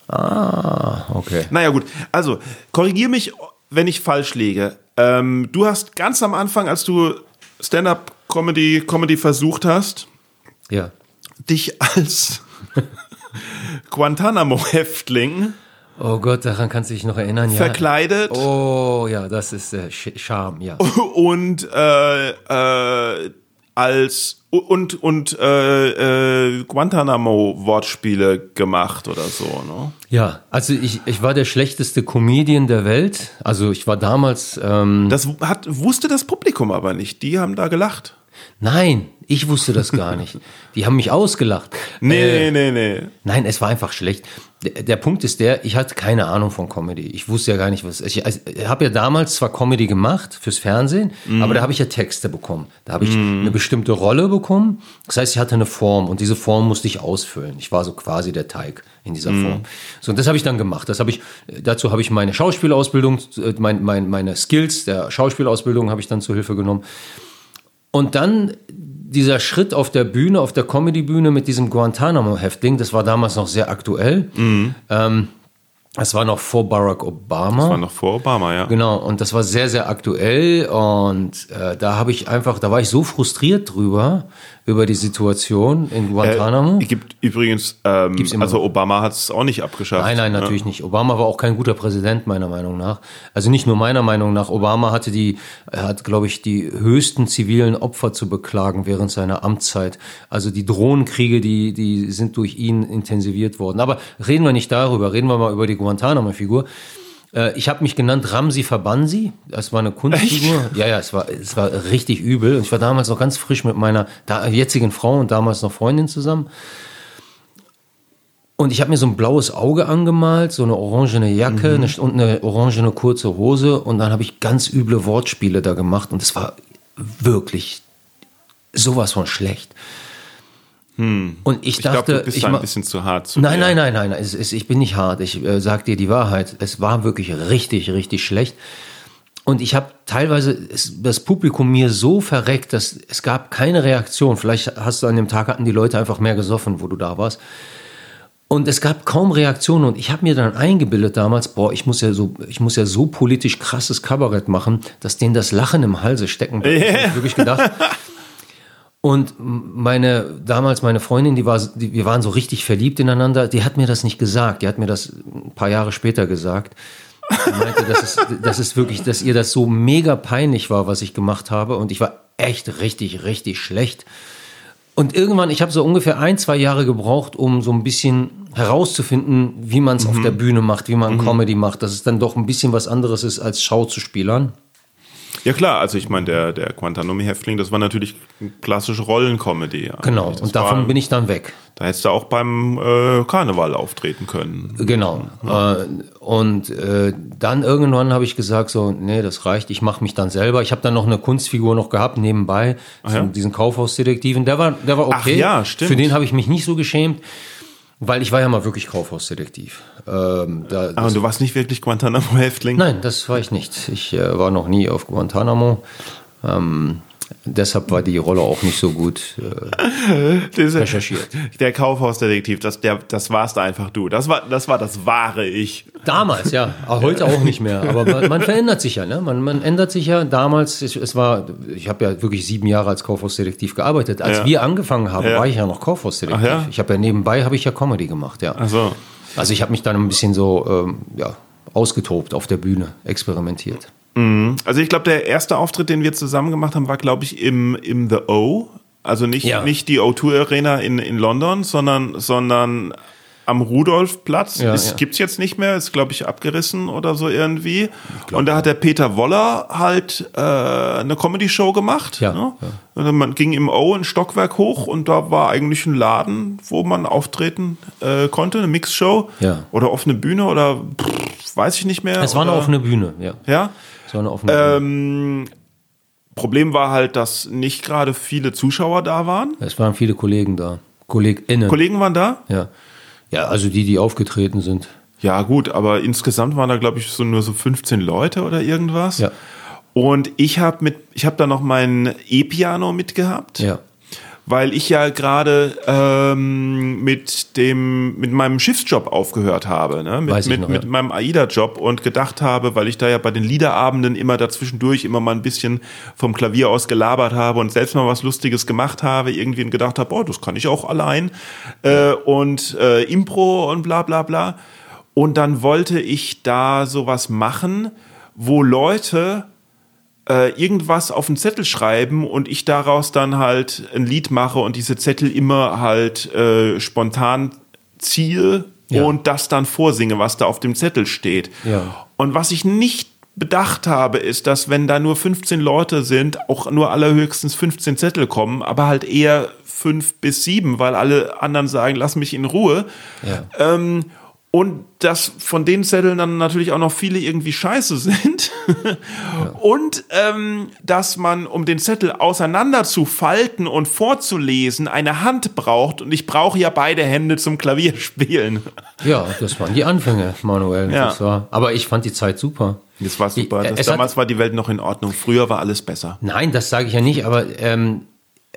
Ah, okay. Naja, gut. Also, korrigier mich, wenn ich falsch liege. Ähm, du hast ganz am Anfang, als du Stand-up-Comedy Comedy versucht hast, Ja. dich als Guantanamo-Häftling Oh Gott, daran kannst du dich noch erinnern, ja. verkleidet Oh ja, das ist äh, Charme, ja. und äh, äh, als und und äh, äh, Guantanamo-Wortspiele gemacht oder so, ne? Ja, also ich, ich war der schlechteste Comedian der Welt. Also ich war damals, ähm, Das hat, wusste das Publikum aber nicht. Die haben da gelacht. Nein, ich wusste das gar nicht. Die haben mich ausgelacht. Nee, Äh, nee, nee. Nein, es war einfach schlecht. Der, der Punkt ist der, ich hatte keine Ahnung von Comedy. Ich wusste ja gar nicht, was. Ich, also, ich habe ja damals zwar Comedy gemacht fürs Fernsehen, aber da habe ich ja Texte bekommen. Da habe ich eine bestimmte Rolle bekommen. Das heißt, ich hatte eine Form und diese Form musste ich ausfüllen. Ich war so quasi der Teig in dieser Form. So, und das habe ich dann gemacht. Das habe ich, dazu habe ich meine Schauspielausbildung, äh, mein, mein, meine Skills der Schauspielausbildung habe ich dann zur Hilfe genommen. Und dann dieser Schritt auf der Bühne, auf der Comedy-Bühne mit diesem Guantanamo-Häftling, das war damals noch sehr aktuell. Ähm, das war noch vor Barack Obama. War noch vor Obama, ja. Genau, und das war sehr, sehr aktuell und äh, da habe ich einfach, da war ich so frustriert drüber, über die Situation in Guantanamo. Äh, gibt übrigens, ähm, also. Obama hat es auch nicht abgeschafft. Nein, nein, natürlich nicht. Obama war auch kein guter Präsident, meiner Meinung nach. Also nicht nur meiner Meinung nach. Obama hatte die, er hat, glaube ich, die höchsten zivilen Opfer zu beklagen während seiner Amtszeit. Also die Drohnenkriege, die, die sind durch ihn intensiviert worden. Aber reden wir nicht darüber. Reden wir mal über die Guantanamo-Figur. Äh, Ich habe mich genannt Ramsi Fabansi. Das war eine Kunstfigur. Ja, ja, es war, es war richtig übel. Und ich war damals noch ganz frisch mit meiner jetzigen Frau und damals noch Freundin zusammen. Und ich habe mir so ein blaues Auge angemalt, so eine orangene Jacke eine, und eine orangene kurze Hose. Und dann habe ich ganz üble Wortspiele da gemacht. Und es war wirklich sowas von schlecht. Und ich Ich glaube, dachte, du bist ich da ein bisschen zu hart zu Nein, mir. nein, nein, nein, es, es, ich bin nicht hart. Ich äh, sag dir die Wahrheit. Es war wirklich richtig, richtig schlecht. Und ich habe teilweise es, das Publikum mir so verreckt, dass es gab keine Reaktion. Vielleicht hast du an dem Tag hatten die Leute einfach mehr gesoffen, wo du da warst. Und es gab kaum Reaktionen und ich habe mir dann eingebildet damals, boah, ich muss ja so, ich muss ja so politisch krasses Kabarett machen, dass denen das Lachen im Halse stecken bleibt. Das hab ich wirklich gedacht. Und meine, damals meine Freundin, die war, die, wir waren so richtig verliebt ineinander, die hat mir das nicht gesagt. Die hat mir das ein paar Jahre später gesagt. Die meinte, dass es, dass es wirklich, dass ihr das so mega peinlich war, was ich gemacht habe. Und ich war echt richtig, richtig schlecht. Und irgendwann, ich habe so ungefähr ein, zwei Jahre gebraucht, um so ein bisschen herauszufinden, wie man es auf der Bühne macht, wie man Comedy macht, dass es dann doch ein bisschen was anderes ist, als Schauzuspielern. Ja klar, also ich meine, der, der Guantanamo-Häftling, das war natürlich eine klassische Rollencomedy. Genau, und davon war, bin ich dann weg. Da hättest du auch beim äh, Karneval auftreten können. Genau. Äh, und äh, dann irgendwann habe ich gesagt, so, nee, das reicht, ich mache mich dann selber. Ich habe dann noch eine Kunstfigur noch gehabt nebenbei, so ja. diesen Kaufhausdetektiven. Der war, der war Ach okay. ja, stimmt. Für den habe ich mich nicht so geschämt, weil ich war ja mal wirklich Kaufhausdetektiv. Ähm, da, Aber du warst nicht wirklich Guantanamo-Häftling? Nein, das war ich nicht. Ich äh, war noch nie auf Guantanamo. Ähm, deshalb war die Rolle auch nicht so gut äh, recherchiert. Der Kaufhausdetektiv, das, der, das warst einfach du. Das war, das war das wahre Ich. Damals, ja. Aber heute auch nicht mehr. Aber man, man verändert sich ja, ne? Man, man ändert sich ja. Damals, ich, es war, ich habe ja wirklich sieben Jahre als Kaufhausdetektiv gearbeitet. Als Ja. wir angefangen haben, Ja. war ich ja noch Kaufhausdetektiv. Ach ja? Ich habe ja nebenbei habe ich ja Comedy gemacht, ja. Also, Also ich habe mich dann ein bisschen so ähm, ja, ausgetobt auf der Bühne, experimentiert. Also ich glaube, der erste Auftritt, den wir zusammen gemacht haben, war, glaube ich, im, im The O. Also nicht, Ja. nicht die O2 Arena in, in London, sondern, sondern am Rudolfplatz. Ja, es ja. gibt's jetzt nicht mehr, ist glaube ich abgerissen oder so irgendwie. Und da hat der Peter Woller halt äh, eine Comedy-Show gemacht. Ja, ne? Und man ging im O ein Stockwerk hoch und da war eigentlich ein Laden, wo man auftreten äh, konnte, eine Mixshow Ja. oder offene Bühne oder pff, weiß ich nicht mehr. Es war eine offene Bühne, ja. Ja. War eine offene. Ähm, Problem war halt, dass nicht gerade viele Zuschauer da waren. Es waren viele Kollegen da. KollegInnen. Kollegen waren da? ja. ja, also die, die aufgetreten sind. Ja, gut, aber insgesamt waren da, glaube ich, so nur so 15 Leute oder irgendwas. Ja. Und ich habe mit, ich habe da noch mein E-Piano mitgehabt, Ja. Weil ich ja gerade ähm, mit dem, mit meinem Schiffsjob aufgehört habe, ne? mit, Weiß ich mit, noch, mit ja. meinem AIDA-Job und gedacht habe, weil ich da ja bei den Liederabenden immer dazwischendurch immer mal ein bisschen vom Klavier aus gelabert habe und selbst mal was Lustiges gemacht habe, irgendwie und gedacht habe, oh, das kann ich auch allein äh, und äh, Impro und bla bla bla. Und dann wollte ich da sowas machen, wo Leute äh, irgendwas auf einen Zettel schreiben und ich daraus dann halt ein Lied mache und diese Zettel immer halt äh, spontan ziehe Ja. und das dann vorsinge, was da auf dem Zettel steht. Ja. Und was ich nicht bedacht habe, ist, dass wenn da nur 15 Leute sind, auch nur allerhöchstens 15 Zettel kommen, aber halt eher fünf bis sieben, weil alle anderen sagen, lass mich in Ruhe. Ja. Ähm, und dass von den Zetteln dann natürlich auch noch viele irgendwie scheiße sind. Und ähm, dass man, um den Zettel auseinander zu falten und vorzulesen, eine Hand braucht. Und ich brauche ja beide Hände zum Klavierspielen. Ja, das waren die Anfänge, Manuel. Ja. Das war, aber ich fand die Zeit super. Das war super. Das, es hat- damals war die Welt noch in Ordnung. Früher war alles besser. Nein, das sage ich ja nicht, aber ähm,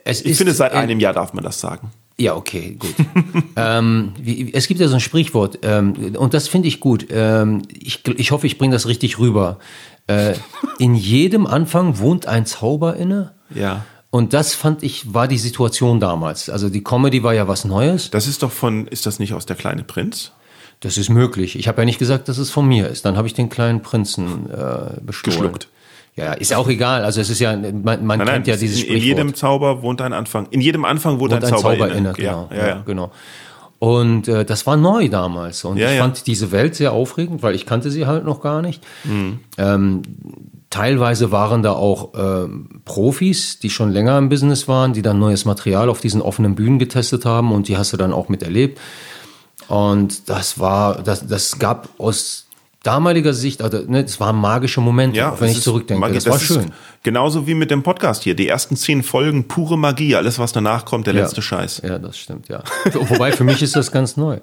es Ich ist. finde, seit äh, einem Jahr darf man das sagen. Ja, okay, gut. ähm, wie, es gibt ja so ein Sprichwort, ähm, und das finde ich gut. Ähm, ich, ich hoffe, ich bringe das richtig rüber. Äh, in jedem Anfang wohnt ein Zauber inne. Ja. Und das fand ich, war die Situation damals. Also die Comedy war ja was Neues. Das ist doch von, ist das nicht aus der kleine Prinz? Das ist möglich. Ich habe ja nicht gesagt, dass es von mir ist. Dann habe ich den kleinen Prinzen äh, bestohlen. Geschluckt. Ja, ist ja auch egal. Also es ist ja, man, man kennt ja dieses in, in Sprichwort. jedem Zauber wohnt ein Anfang. In jedem Anfang wohnt, und ein Zauber, inne. inne. Genau, Ja, ja, ja. genau. Und äh, das war neu damals. Und ich fand diese Welt sehr aufregend, weil ich kannte sie halt noch gar nicht. Mhm. Ähm, teilweise waren da auch ähm, Profis, die schon länger im Business waren, die dann neues Material auf diesen offenen Bühnen getestet haben und die hast du dann auch miterlebt. Und das war, das, das gab aus damaliger Sicht, also ne, das waren magische Momente, Ja, wenn es ich ist zurückdenke. Magie. das, war ist schön. Genauso wie mit dem Podcast hier. Die ersten zehn Folgen pure Magie. Alles, was danach kommt, der Ja. letzte Scheiß. Ja, das stimmt, ja. Wobei für mich ist das ganz neu.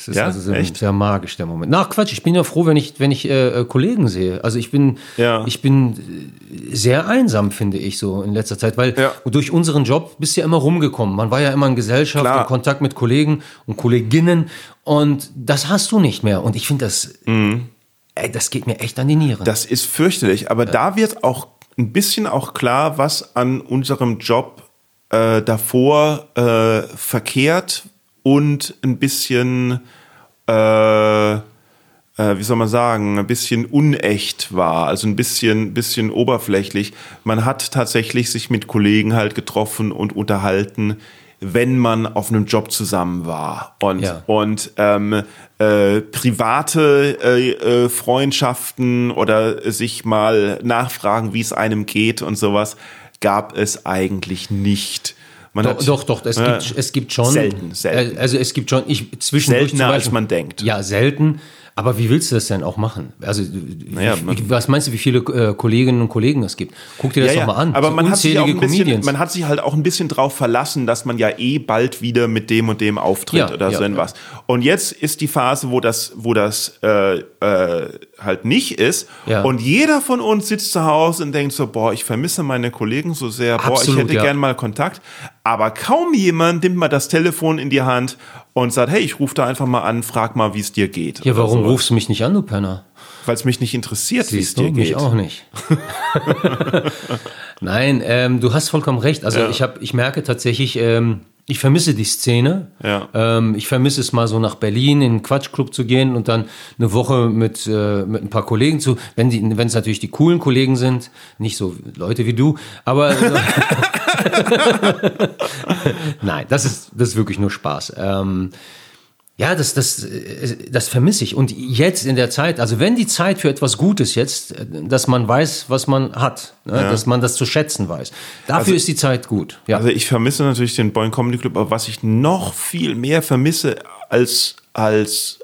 Es ist Ja? also sehr, Echt? sehr magisch, der Moment. Na, Quatsch, ich bin ja froh, wenn ich, wenn ich äh, äh, Kollegen sehe. Also ich bin, Ja. ich bin äh, sehr einsam, finde ich, so in letzter Zeit, weil Ja. durch unseren Job bist du ja immer rumgekommen. Man war ja immer in Gesellschaft, Klar. in Kontakt mit Kollegen und Kolleginnen und das hast du nicht mehr. Und ich finde das, ey, das geht mir echt an die Nieren. Mhm. Das ist fürchterlich. Aber da wird auch ein bisschen auch klar, was an unserem Job äh, davor äh, verkehrt und ein bisschen, äh, äh, wie soll man sagen, ein bisschen unecht war, also ein bisschen, bisschen oberflächlich. Man hat tatsächlich sich mit Kollegen halt getroffen und unterhalten, wenn man auf einem Job zusammen war. Und, Ja. und ähm, äh, private äh, äh, Freundschaften oder sich mal nachfragen, wie es einem geht und sowas, gab es eigentlich nicht. Man Doch, hat- doch, doch, es, Ja. gibt, es gibt schon. Selten, selten. äh, Also es gibt schon, ich zwischendurch Seltener, zum als man denkt. Ja, selten. Aber wie willst du das denn auch machen? Also, Naja, wie, was meinst du, wie viele äh, Kolleginnen und Kollegen es gibt? Guck dir das doch mal an. Aber So man hat, sich auch ein bisschen, Comedians. man hat sich halt auch ein bisschen drauf verlassen, dass man ja eh bald wieder mit dem und dem auftritt Ja, oder ja, so etwas. Und jetzt ist die Phase, wo das, wo das äh, äh, halt nicht ist. Ja. Und jeder von uns sitzt zu Hause und denkt so, boah, ich vermisse meine Kollegen so sehr, boah, Absolut, ich hätte ja. gern mal Kontakt. Aber kaum jemand nimmt mal das Telefon in die Hand und sagt, hey, ich rufe da einfach mal an, frag mal, wie es dir geht. ja, warum rufst du mich nicht an, du Penner? Weil es mich nicht interessiert, wie es dir mich geht. auch nicht. Nein, ähm, du hast vollkommen recht. Also Ja. ich habe, ich merke tatsächlich, ähm, ich vermisse die Szene. Ja. Ähm, ich vermisse es mal so nach Berlin in den Quatschclub zu gehen und dann eine Woche mit, äh, mit ein paar Kollegen zu, wenn die, wenn es natürlich die coolen Kollegen sind, nicht so Leute wie du, aber nein, das ist, das ist wirklich nur Spaß. Ähm, Ja, das, das, das vermisse ich. Und jetzt in der Zeit, also wenn die Zeit für etwas Gutes jetzt, dass man weiß, was man hat, ne? ja. dass man das zu schätzen weiß. Dafür also, ist die Zeit gut. Ja. Also ich vermisse natürlich den Boeing Comedy Club, aber was ich noch viel mehr vermisse als, als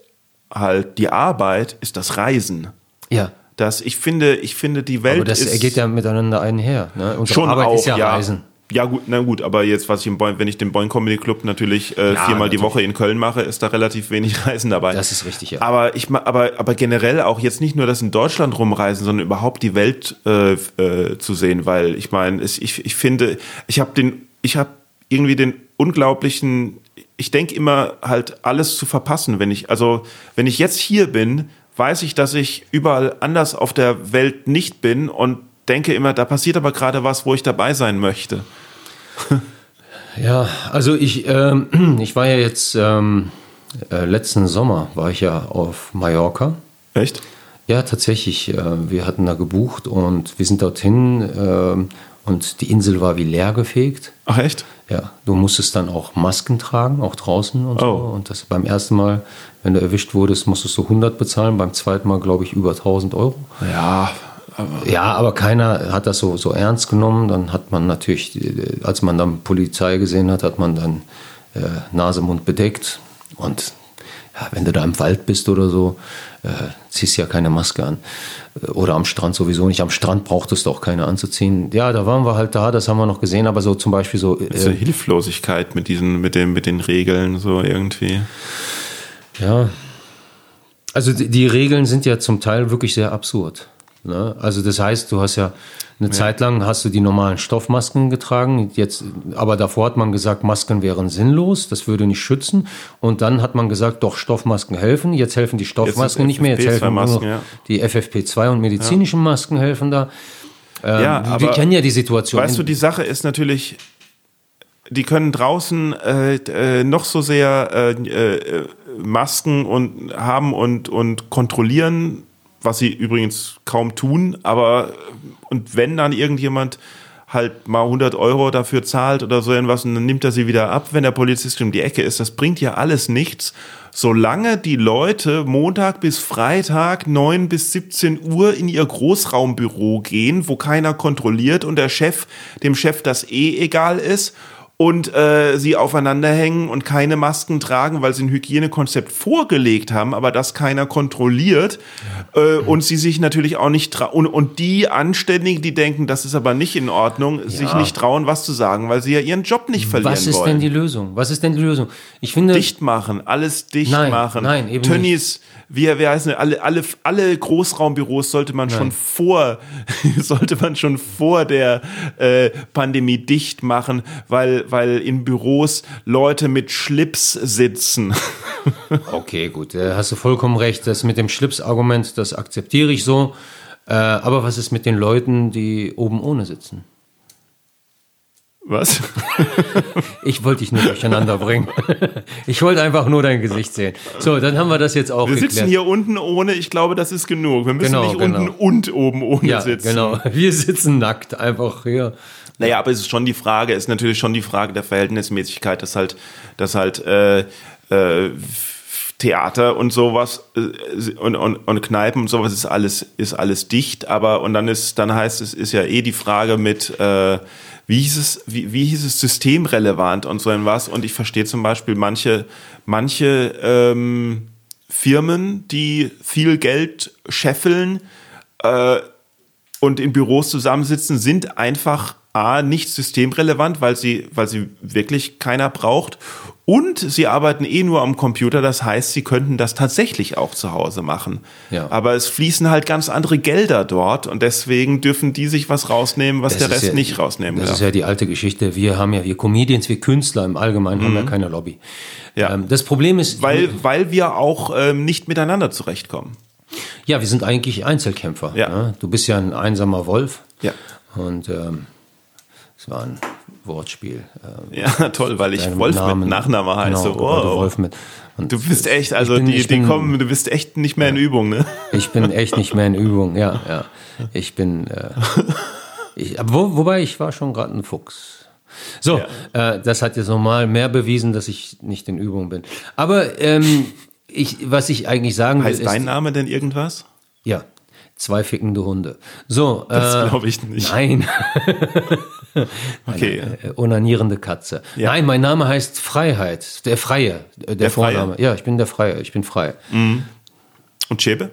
halt die Arbeit, ist das Reisen. Ja. Das, ich finde, ich finde, die Welt. Aber das ist, geht ja miteinander einher. Ne? Unsere schon Arbeit auch, ist ja, ja Reisen. Ja, gut, na gut, aber jetzt, was ich im Boing, wenn ich den Boing Comedy Club natürlich äh, ja, viermal natürlich. die Woche in Köln mache, ist da relativ wenig Reisen dabei. Das ist richtig, ja. Aber ich aber, aber generell auch jetzt nicht nur das in Deutschland rumreisen, sondern überhaupt die Welt äh, äh, zu sehen, weil ich meine, ich, ich finde, ich habe den, ich habe irgendwie den unglaublichen, ich denke immer halt alles zu verpassen, wenn ich, also wenn ich jetzt hier bin, weiß ich, dass ich überall anders auf der Welt nicht bin und denke immer, da passiert aber gerade was, wo ich dabei sein möchte. ja, also ich, ähm, ich war ja jetzt ähm, äh, letzten Sommer war ich ja auf Mallorca. Echt? Ja, tatsächlich. Äh, wir hatten da gebucht und wir sind dorthin äh, und die Insel war wie leer gefegt. Ach echt? Ja, du musstest dann auch Masken tragen, auch draußen und oh. so. Und das beim ersten Mal, wenn du erwischt wurdest, musstest du 100 bezahlen, beim zweiten Mal glaube ich über 1000 Euro. Ja, aber ja, aber keiner hat das so, so ernst genommen. Dann hat man natürlich, als man dann Polizei gesehen hat, hat man dann äh, Nase, Mund bedeckt. Und ja, wenn du da im Wald bist oder so, äh, ziehst ja keine Maske an. Oder am Strand sowieso nicht. Am Strand brauchtest du auch keine anzuziehen. Ja, da waren wir halt da, das haben wir noch gesehen, aber so zum Beispiel so. Äh, Diese Hilflosigkeit mit diesen, mit dem, mit den Regeln, so irgendwie. Ja. Also die, die Regeln sind ja zum Teil wirklich sehr absurd. Ne? Also das heißt, du hast ja eine ja. Zeit lang hast du die normalen Stoffmasken getragen. Jetzt, aber davor hat man gesagt, Masken wären sinnlos, das würde nicht schützen. Und dann hat man gesagt, doch Stoffmasken helfen. Jetzt helfen die Stoffmasken nicht mehr. Jetzt helfen nur ja. die FFP2 und medizinischen ja. Masken helfen da. Ähm, ja, wir kennen ja die Situation. Weißt du, die Sache ist natürlich, die können draußen äh, äh, noch so sehr äh, äh Masken und haben und und kontrollieren was sie übrigens kaum tun, aber und wenn dann irgendjemand halt mal 100 Euro dafür zahlt oder so irgendwas und dann nimmt er sie wieder ab, wenn der Polizist um die Ecke ist. Das bringt ja alles nichts, solange die Leute Montag bis Freitag 9 bis 17 Uhr in ihr Großraumbüro gehen, wo keiner kontrolliert und der Chef, dem Chef das eh egal ist und äh, sie aufeinander hängen und keine Masken tragen, weil sie ein Hygienekonzept vorgelegt haben, aber das keiner kontrolliert äh, und sie sich natürlich auch nicht trauen und, und die Anständigen, die denken, das ist aber nicht in Ordnung, ja. sich nicht trauen, was zu sagen, weil sie ja ihren Job nicht verlieren wollen. Was ist wollen. denn die Lösung? Was ist denn die Lösung? Ich finde dicht machen, alles dicht nein, machen. Nein, eben Tönnies, wie, wie heißt denn, alle, alle, alle Großraumbüros sollte man nein. schon vor, sollte man schon vor der äh, Pandemie dicht machen, weil weil in Büros Leute mit Schlips sitzen. okay, gut, da hast du vollkommen recht. Das mit dem Schlips-Argument, das akzeptiere ich so. Äh, aber was ist mit den Leuten, die oben ohne sitzen? Was? ich wollte dich nur durcheinander bringen. Ich wollte einfach nur dein Gesicht sehen. So, dann haben wir das jetzt auch Wir geklärt. sitzen hier unten ohne, ich glaube, das ist genug. Wir müssen genau, nicht genau. unten und oben ohne ja, sitzen. Genau, wir sitzen nackt einfach hier. Naja, aber es ist schon die Frage, ist natürlich schon die Frage der Verhältnismäßigkeit, dass halt, dass halt äh, äh, Theater und sowas äh, und, und, und Kneipen und sowas ist alles, ist alles dicht, aber und dann ist, dann heißt es, ist ja eh die Frage mit äh, wie hieß es, wie, wie hieß es systemrelevant und so was. Und ich verstehe zum Beispiel manche, manche ähm, Firmen, die viel Geld scheffeln äh, und in Büros zusammensitzen, sind einfach A, nicht systemrelevant, weil sie, weil sie wirklich keiner braucht. Und sie arbeiten eh nur am Computer, das heißt, sie könnten das tatsächlich auch zu Hause machen. Ja. Aber es fließen halt ganz andere Gelder dort und deswegen dürfen die sich was rausnehmen, was das der Rest ja, nicht rausnehmen Das darf. ist ja die alte Geschichte. Wir haben ja, wir Comedians, wir Künstler im Allgemeinen mhm. haben ja mhm. keine Lobby. Ja. Ähm, das Problem ist. Weil, weil wir auch ähm, nicht miteinander zurechtkommen. Ja, wir sind eigentlich Einzelkämpfer. Ja. ja. Du bist ja ein einsamer Wolf. Ja. Und ähm, es war ein Wortspiel. Ähm, ja, toll, weil ich Wolf Namen, mit Nachname heiße. Genau, wow. Wolf mit. Und du bist echt, also bin, die, die bin, kommen, du bist echt nicht mehr in Übung, ne? Ich bin echt nicht mehr in Übung, ja, ja. Ich bin, äh, ich, wo, wobei ich war schon gerade ein Fuchs. So, äh, das hat jetzt nochmal mehr bewiesen, dass ich nicht in Übung bin. Aber ähm, ich, was ich eigentlich sagen will, Heißt ist, dein Name denn irgendwas? ja, zwei fickende Hunde. So, Das äh, glaube ich nicht. nein, Okay. äh, onanierende Katze. Ja. Nein, mein Name heißt Freiheit, der Freie, der, Der Freie. Vorname. Ja, ich bin der Freie, ich bin frei. Und Chebe?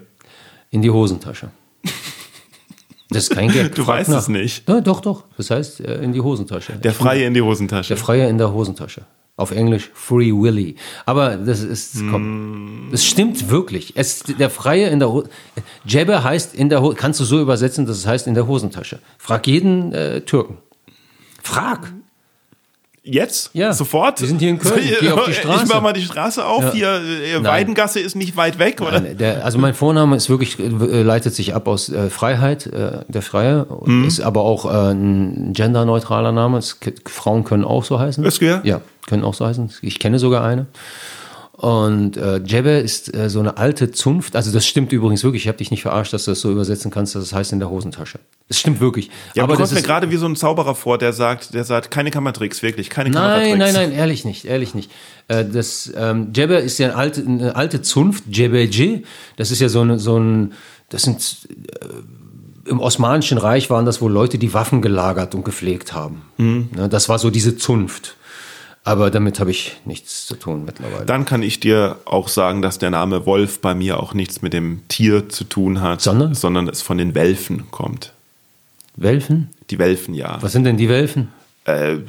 In die Hosentasche. Das ist kein Gag. Du frag weißt nach. es nicht. Ja, doch, doch. Das heißt äh, in die Hosentasche. Der Freie in die Hosentasche. Der Freie in der Hosentasche. Auf Englisch Free Willy. Aber das ist, komm, das stimmt wirklich. Es, der Freie in der Ho Jebbe heißt in der Ho kannst du so übersetzen, dass es heißt in der Hosentasche. Frag jeden äh, Türken. Frag. Jetzt? Ja. Sofort? Wir sind hier in Köln. So, Geh auf die Straße. Ich mach mal die Straße auf. Ja. Hier, äh, Weidengasse ist nicht weit weg, oder? Nein, Der, also mein Vorname ist wirklich, äh, leitet sich ab aus äh, Freiheit, äh, der Freie, Mhm. ist aber auch äh, ein genderneutraler Name. Es, Frauen können auch so heißen. Özgür? Ja, können auch so heißen. Ich kenne sogar eine. Und äh, Jebbe ist äh, so eine alte Zunft. Also das stimmt übrigens wirklich. Ich habe dich nicht verarscht, dass du das so übersetzen kannst, dass es heißt in der Hosentasche. Es stimmt wirklich. Ja, aber du das kommst mir gerade wie so ein Zauberer vor, der sagt, der sagt, keine Kammertricks, wirklich, keine Nein, Kammertricks. nein, nein, ehrlich nicht, ehrlich nicht. Äh, Das ähm, Jebbe ist ja eine alte, eine alte Zunft, Jebeje. Das ist ja so, eine, so ein, das sind äh, im Osmanischen Reich waren das wohl Leute, die Waffen gelagert und gepflegt haben. Ne, Das war so diese Zunft. Aber damit habe ich nichts zu tun mittlerweile. Dann kann ich dir auch sagen, dass der Name Wolf bei mir auch nichts mit dem Tier zu tun hat, Sondern? sondern es von den Welfen kommt. Welfen? Die Welfen, ja. Was sind denn die Welfen? Äh,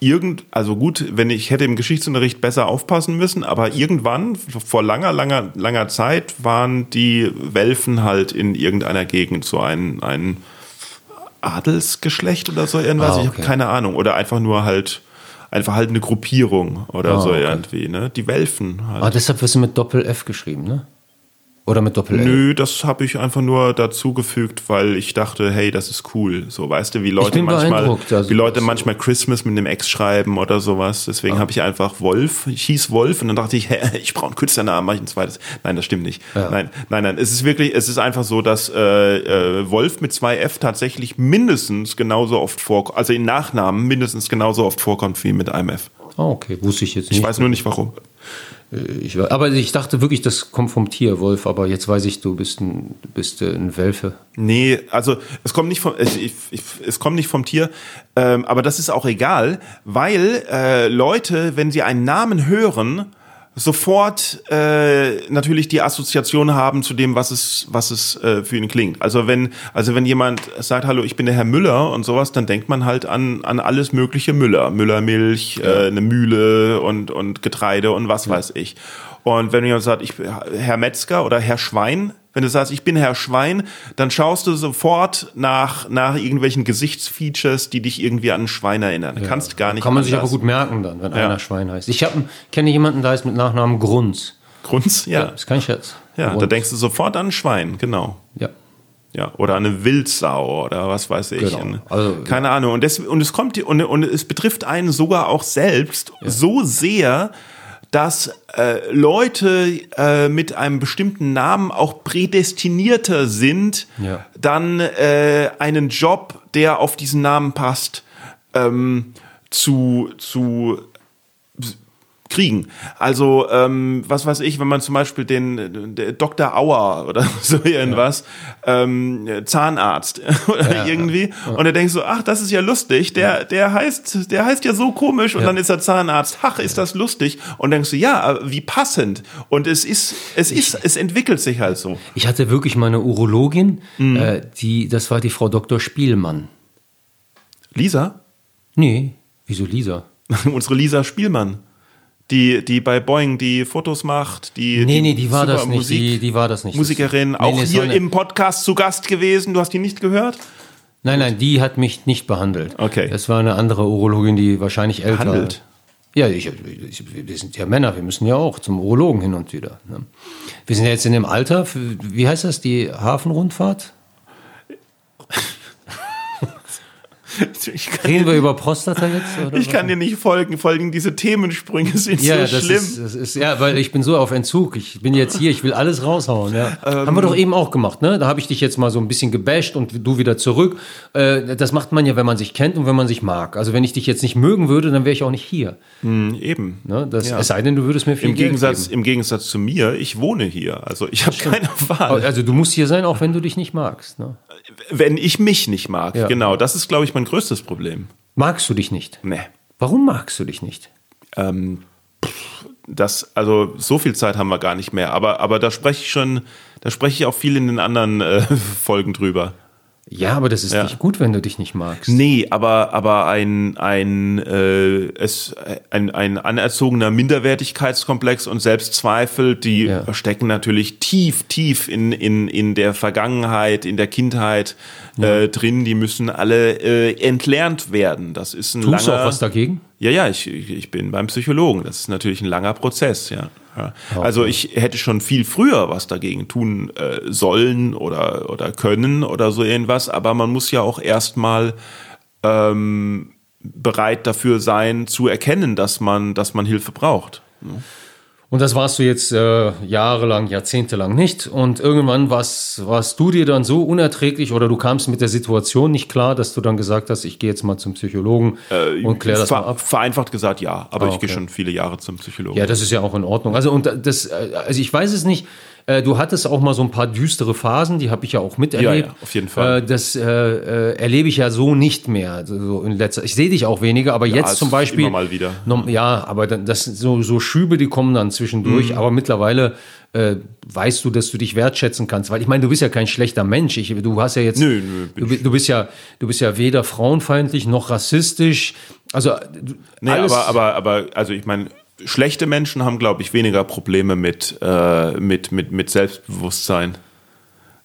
irgend, also gut, wenn ich hätte im Geschichtsunterricht besser aufpassen müssen, aber irgendwann, vor langer, langer, langer Zeit, waren die Welfen halt in irgendeiner Gegend so ein, ein Adelsgeschlecht oder so irgendwas. Ah, Ich okay. habe keine Ahnung. Oder einfach nur halt, einfach halt eine Gruppierung oder Ah, so okay. irgendwie, ne? Die Welfen halt. Ah, deshalb wirst du mit Doppel-F geschrieben, ne? Oder mit Doppel-L? Nö, das habe ich einfach nur dazugefügt, weil ich dachte, hey, das ist cool. So, weißt du, wie Leute manchmal, also wie Leute das- manchmal Christmas mit einem Ex schreiben oder sowas. Deswegen habe ich einfach Wolf. Ich hieß Wolf und dann dachte ich, hä, ich brauche einen Künstlernamen, mache ich ein zweites. Nein, das stimmt nicht. Nein, nein, nein. Es ist wirklich, es ist einfach so, dass äh, äh, Wolf mit zwei F tatsächlich mindestens genauso oft vorkommt, also in Nachnamen mindestens genauso oft vorkommt wie mit einem F. Ah, okay, wusste ich jetzt nicht. Ich weiß nur nicht warum. Ich, war- aber ich dachte wirklich, das kommt vom Tier, Wolf. Aber jetzt weiß ich, du bist ein, bist äh, ein Welfe. Nee, also es kommt nicht vom, ich, ich, es kommt nicht vom Tier, ähm, aber das ist auch egal, weil äh, Leute, wenn sie einen Namen hören, sofort äh, natürlich die Assoziation haben zu dem, was es, was es äh, für ihn klingt. Also wenn, also wenn jemand sagt, hallo, ich bin der Herr Müller und sowas, dann denkt man halt an, an alles mögliche Müller, Müllermilch, äh, eine Mühle und und Getreide und was weiß ich. Und wenn jemand sagt, ich bin Herr Metzger oder Herr Schwein, wenn du sagst, ich bin Herr Schwein, dann schaust du sofort nach, nach irgendwelchen Gesichtsfeatures, die dich irgendwie an ein Schwein erinnern. Kannst gar nicht Kann man sich aber gut merken dann, wenn einer Schwein heißt. Ich hab, kenne jemanden, der heißt mit Nachnamen Grunz. Grunz, ja. Ist kein Scherz. Ja, da Grunz. denkst du sofort an ein Schwein, genau. Ja. Ja, oder eine Wildsau oder was weiß ich. Genau. Also- Keine Ahnung. Und, das, und es kommt und, und es betrifft einen sogar auch selbst so sehr, dass äh, Leute äh, mit einem bestimmten Namen auch prädestinierter sind, Ja. dann äh, einen Job, der auf diesen Namen passt, ähm, zu, zu kriegen. Also, ähm, was weiß ich, wenn man zum Beispiel den der Dr. Auer oder so irgendwas, ähm, Zahnarzt oder Ja, irgendwie, und er denkt so, ach, das ist ja lustig, der, der heißt, der heißt ja so komisch und Ja. dann ist er Zahnarzt, ach, ist das lustig und denkst du, ja, aber wie passend und es ist, es ist, es entwickelt sich halt so. Ich hatte wirklich meine Urologin, Mhm. äh, die, das war die Frau Dr. Spielmann. Lisa? Nee, wieso Lisa? Unsere Lisa Spielmann. Die, die bei Boeing die Fotos macht, die. Nee, nee, die war das nicht. Musik- Die, die war das nicht. Musikerin, Nee, auch nee, hier im Podcast zu Gast gewesen. Du hast die nicht gehört? Nein, nein, die hat mich nicht behandelt. Okay. Das war eine andere Urologin, die wahrscheinlich älter Behandelt? Ja, ich, ich, wir sind ja Männer, wir müssen ja auch zum Urologen hin und wieder. Ne? Wir sind ja jetzt in dem Alter, für, wie heißt das, die Hafenrundfahrt? ich kann, Reden wir über Prostata jetzt? Oder ich was? kann dir nicht folgen. Vor allem diese Themensprünge sind ja, so das schlimm. Ist, das ist, ja, weil ich bin so auf Entzug. Ich bin jetzt hier, ich will alles raushauen. Ja. Ähm. Haben wir doch eben auch gemacht, ne? Da habe ich dich jetzt mal so ein bisschen gebasht und du wieder zurück. Äh, das macht man ja, wenn man sich kennt und wenn man sich mag. Also wenn ich dich jetzt nicht mögen würde, dann wäre ich auch nicht hier. Eben. Ne? Das, Ja. Es sei denn, du würdest mir viel Im Geld Gegensatz, geben. Im Gegensatz zu mir, ich wohne hier. Also ich habe keine Wahl. Also du musst hier sein, auch wenn du dich nicht magst. Ne? Wenn ich mich nicht mag, Ja. genau. Das ist, glaube ich, mein größtes Problem. Magst du dich nicht? Nee. Warum magst du dich nicht? Ähm, pff, das, also so viel Zeit haben wir gar nicht mehr. Aber, aber da spreche ich schon, da spreche ich auch viel in den anderen äh, Folgen drüber. Ja, aber das ist Ja. nicht gut, wenn du dich nicht magst. Nee, aber, aber ein, ein, äh, es, ein, ein anerzogener Minderwertigkeitskomplex und Selbstzweifel, die Ja. stecken natürlich tief, tief in, in, in der Vergangenheit, in der Kindheit äh, drin. Die müssen alle äh, entlernt werden. Das ist ein Tust du langer. auch was dagegen? Ja, ja, ich, ich bin beim Psychologen. Das ist natürlich ein langer Prozess, ja. ja. Also ich hätte schon viel früher was dagegen tun äh, sollen oder, oder können oder so irgendwas, aber man muss ja auch erstmal ähm, bereit dafür sein, zu erkennen, dass man, dass man Hilfe braucht. Und das warst du jetzt äh, jahrelang, jahrzehntelang nicht. Und irgendwann warst, warst du dir dann so unerträglich oder du kamst mit der Situation nicht klar, dass du dann gesagt hast, ich gehe jetzt mal zum Psychologen und klär das mal ab. Vereinfacht gesagt, ja, aber Ah, ich gehe okay. schon viele Jahre zum Psychologen. Ja, das ist ja auch in Ordnung. Also und das, äh, also ich weiß es nicht. Äh, Du hattest auch mal so ein paar düstere Phasen, die habe ich ja auch miterlebt. Ja, ja, auf jeden Fall. Äh, Das äh, äh, erlebe ich ja so nicht mehr. So in letzter, ich sehe dich auch weniger, aber jetzt es zum Beispiel immer mal wieder. Nom- ja, aber dann, das sind so so Schübe, die kommen dann zwischendurch. Mhm. Aber mittlerweile äh, weißt du, dass du dich wertschätzen kannst, weil ich meine, du bist ja kein schlechter Mensch. Ich, du hast ja jetzt, Nö, nö, du, du bist ja, du bist ja weder frauenfeindlich noch rassistisch. Also Nee, aber, aber, aber, also ich meine, schlechte Menschen haben, glaube ich, weniger Probleme mit, äh, mit, mit, mit Selbstbewusstsein.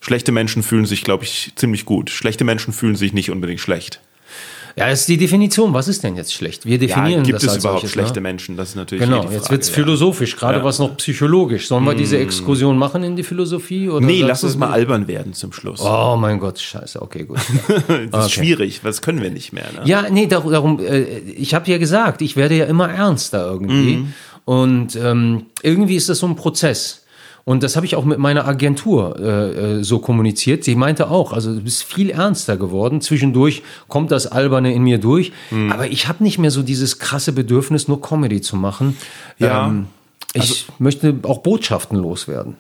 Schlechte Menschen fühlen sich, glaube ich, ziemlich gut. Schlechte Menschen fühlen sich nicht unbedingt schlecht. Ja, das ist die Definition. Was ist denn jetzt schlecht? Wir definieren gibt das es als überhaupt solches, schlechte ne? Menschen? Das ist natürlich Genau, die jetzt Frage, wird's ja. philosophisch, gerade Ja. was noch psychologisch. Sollen wir diese Exkursion machen in die Philosophie? Oder Nee, lass uns mal albern werden zum Schluss. Oh mein Gott, scheiße, okay, gut. das ist schwierig, das können wir nicht mehr. Ne? Ja, nee, dar- darum, äh, ich habe ja gesagt, ich werde ja immer ernster irgendwie. Mhm. Und ähm, irgendwie ist das so ein Prozess. Und das habe ich auch mit meiner Agentur äh, äh, so kommuniziert. Sie meinte auch, also du bist viel ernster geworden. Zwischendurch kommt das Alberne in mir durch. Mhm. Aber ich habe nicht mehr so dieses krasse Bedürfnis, nur Comedy zu machen. Ja. Ähm, ich möchte auch Botschaften loswerden.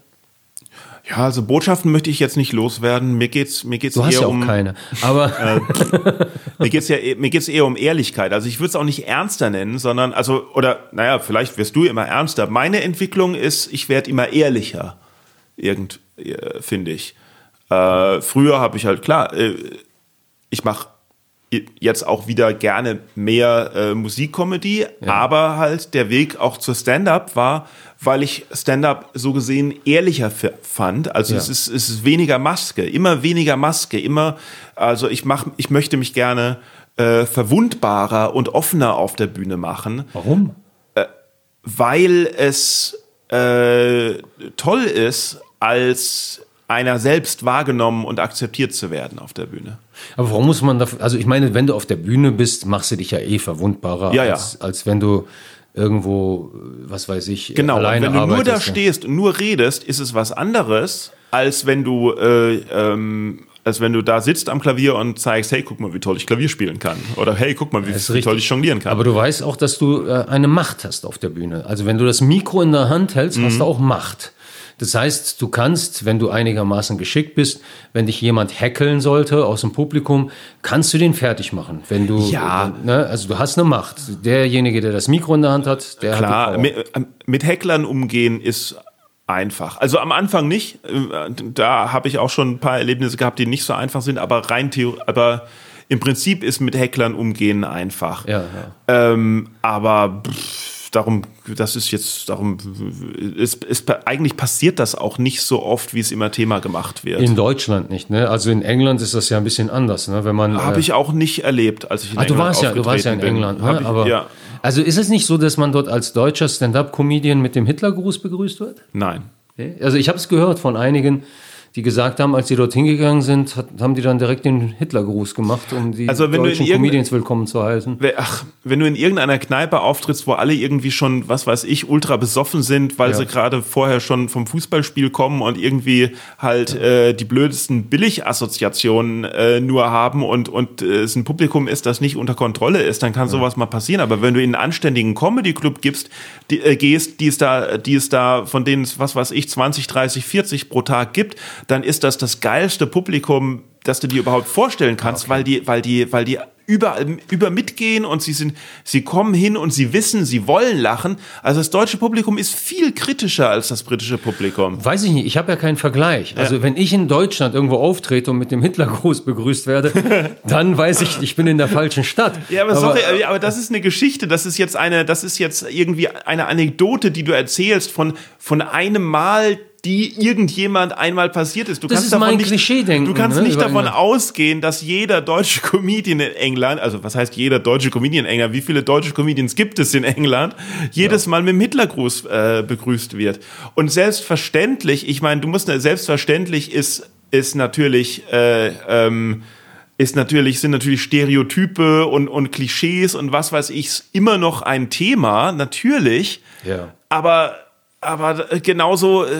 Ja, also Botschaften möchte ich jetzt nicht loswerden. Mir geht's, mir geht's Du hast eher ja auch um, keine. Aber Mir geht's ja, mir geht's eher um Ehrlichkeit. Also ich würde es auch nicht ernster nennen, sondern also oder naja, vielleicht wirst du immer ernster. Meine Entwicklung ist, ich werde immer ehrlicher. Irgend äh, finde ich. Äh, früher habe ich halt klar, äh, ich mache jetzt auch wieder gerne mehr äh, Musikcomedy, aber halt der Weg auch zur Stand-up war, weil ich Stand-up so gesehen ehrlicher fand. Also Ja. es ist es ist weniger Maske, immer weniger Maske, immer also ich mach ich möchte mich gerne äh, verwundbarer und offener auf der Bühne machen, warum? weil es äh, toll ist, als einer selbst wahrgenommen und akzeptiert zu werden auf der Bühne. Aber warum muss man dafür, also ich meine, wenn du auf der Bühne bist, machst du dich ja eh verwundbarer, Ja, ja. Als, als wenn du irgendwo, was weiß ich, Genau, und alleine wenn du nur da arbeitest. stehst und nur redest, ist es was anderes, als wenn du, äh, ähm, als wenn du da sitzt am Klavier und zeigst, hey, guck mal, wie toll ich Klavier spielen kann. Oder hey, guck mal, wie, wie toll ich jonglieren kann. Aber du weißt auch, dass du äh, eine Macht hast auf der Bühne. Also wenn du das Mikro in der Hand hältst, hast Mhm. du auch Macht. Das heißt, du kannst, wenn du einigermaßen geschickt bist, wenn dich jemand hackeln sollte aus dem Publikum, kannst du den fertig machen. Wenn du, Ja. äh, ne, also du hast eine Macht. Derjenige, der das Mikro in der Hand hat, der Klar, hat Power. mit, äh, mit Hecklern umgehen ist einfach. Also am Anfang nicht. Äh, Da habe ich auch schon ein paar Erlebnisse gehabt, die nicht so einfach sind, aber rein Theo aber im Prinzip ist mit Hecklern umgehen einfach. Ja, ja. Ähm, aber pff, darum, das ist jetzt, darum, es, es, eigentlich passiert das auch nicht so oft, wie es immer Thema gemacht wird. In Deutschland nicht, ne? Also in England ist das ja ein bisschen anders, ne? Wenn man Habe äh, ich auch nicht erlebt, als ich in ah, du England warst ja, du warst ja in bin. England, ne? ich, Aber ja, also ist es nicht so, dass man dort als deutscher Stand-up-Comedian mit dem Hitlergruß begrüßt wird? nein. Okay. Also ich habe es gehört von einigen, die gesagt haben, als sie dort hingegangen sind, hat, haben die dann direkt den Hitlergruß gemacht, um die Also deutschen Comedians willkommen zu heißen. Ach, wenn du in irgendeiner Kneipe auftrittst, wo alle irgendwie schon, was weiß ich, ultra besoffen sind, weil Ja. sie gerade vorher schon vom Fußballspiel kommen und irgendwie halt äh, die blödesten Billigassoziationen äh, nur haben und, und äh, es ein Publikum ist, das nicht unter Kontrolle ist, dann kann sowas mal passieren. Aber wenn du in einen anständigen Comedy-Club gibst, die, äh, gehst, die es da, die es da, von denen es, was weiß ich, 20, 30, 40 pro Tag gibt, dann ist das das geilste Publikum, das du dir überhaupt vorstellen kannst, weil die, weil die, weil die überall über mitgehen und sie sind, sie kommen hin und sie wissen, sie wollen lachen. Also das deutsche Publikum ist viel kritischer als das britische Publikum. Weiß ich nicht, ich habe ja keinen Vergleich. Also wenn ich in Deutschland irgendwo auftrete und mit dem Hitlergruß begrüßt werde, dann weiß ich, ich bin in der falschen Stadt. Ja, aber, sorry, aber, aber das ist eine Geschichte, das ist jetzt eine, das ist jetzt irgendwie eine Anekdote, die du erzählst von, von einem Mal, die irgendjemand einmal passiert ist. Du Das kannst ist davon mein nicht, Klischeedenken, Du kannst ne, nicht davon England. ausgehen, dass jeder deutsche Comedian in England, also was heißt jeder deutsche Comedian in England, wie viele deutsche Comedians gibt es in England, jedes Mal mit dem Hitlergruß äh, begrüßt wird. Und selbstverständlich, ich meine, du musst, selbstverständlich ist, ist natürlich, äh, ähm, ist natürlich, sind natürlich Stereotype und, und Klischees und was weiß ich immer noch ein Thema, natürlich. Ja. Aber, aber genauso, äh, äh,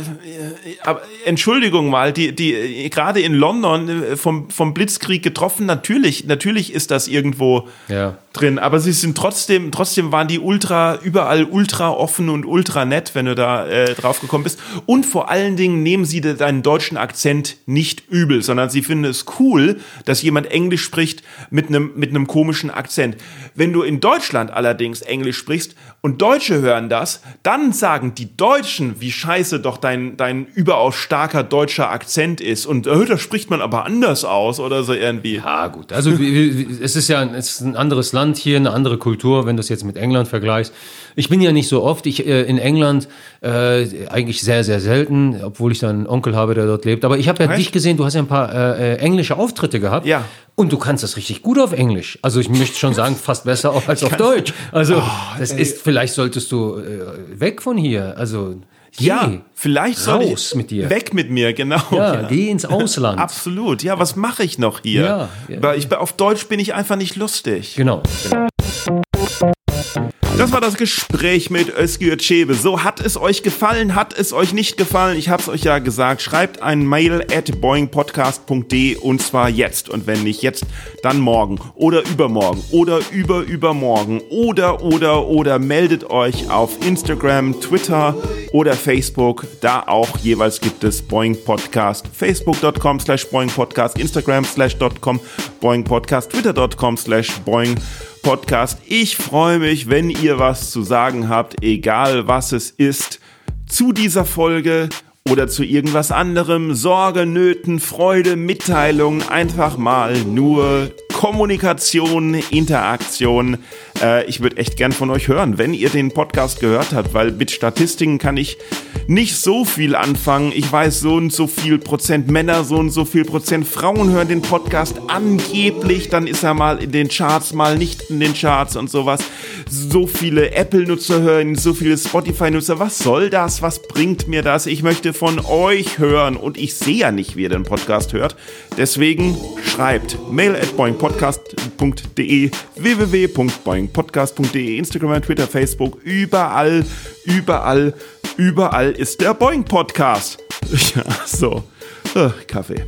aber, Entschuldigung mal, die, die, äh, gerade in London äh, vom, vom Blitzkrieg getroffen, natürlich, natürlich ist das irgendwo Ja. drin, aber sie sind trotzdem, trotzdem waren die ultra, überall ultra offen und ultra nett, wenn du da äh, drauf gekommen bist. Und vor allen Dingen nehmen sie de- deinen deutschen Akzent nicht übel, sondern sie finden es cool, dass jemand Englisch spricht mit einem, mit einem komischen Akzent. Wenn du in Deutschland allerdings Englisch sprichst und Deutsche hören das, dann sagen die Deutschen, wie scheiße doch dein, dein überaus starker deutscher Akzent ist. Und äh, da spricht man aber anders aus oder so irgendwie. Ja, gut. Also es ist ja ein, es ist ein anderes Land hier, eine andere Kultur, wenn du es jetzt mit England vergleichst. Ich bin ja nicht so oft. Ich äh, in England äh, eigentlich sehr, sehr selten, obwohl ich da einen Onkel habe, der dort lebt. Aber ich habe ja Echt? dich gesehen, du hast ja ein paar äh, äh, englische Auftritte gehabt. Ja. Und du kannst das richtig gut auf Englisch. Also ich möchte schon sagen, fast besser auch als auf Deutsch. Also Oh, das ist, vielleicht solltest du äh, weg von hier. Also geh. Ja, vielleicht soll raus ich mit dir. weg mit mir, genau. Ja, geh ins Ausland. Absolut. Ja, was mache ich noch hier? Ja, ja. Weil ich auf Deutsch bin ich einfach nicht lustig. Genau. genau. Das war das Gespräch mit Özgür Çebe. So, hat es euch gefallen? Hat es euch nicht gefallen? Ich habe es euch ja gesagt. Schreibt ein Mail at boingpodcast.de und zwar jetzt. Und wenn nicht jetzt, dann morgen oder übermorgen oder überübermorgen oder oder oder meldet euch auf Instagram, Twitter oder Facebook. Da auch jeweils gibt es Boing Podcast. Facebook.com slash Boing Podcast, Instagram slash .com Podcast, Twitter.com slash Boing Podcast. Ich freue mich, wenn ihr was zu sagen habt, egal was es ist, zu dieser Folge oder zu irgendwas anderem. Sorge, Nöten, Freude, Mitteilung, einfach mal nur Kommunikation, Interaktion. Äh, ich würde echt gern von euch hören, wenn ihr den Podcast gehört habt, weil mit Statistiken kann ich nicht so viel anfangen. Ich weiß, so und so viel Prozent Männer, so und so viel Prozent Frauen hören den Podcast angeblich. Dann ist er mal in den Charts, mal nicht in den Charts und sowas. So viele Apple-Nutzer hören, so viele Spotify-Nutzer. Was soll das? Was bringt mir das? Ich möchte von euch hören und ich sehe ja nicht, wie ihr den Podcast hört. Deswegen schreibt mail at boingpodcast.de, www.boingpodcast.de, Instagram, Twitter, Facebook, überall, überall, überall ist der Boing Podcast. Ja, so. Äh, Kaffee.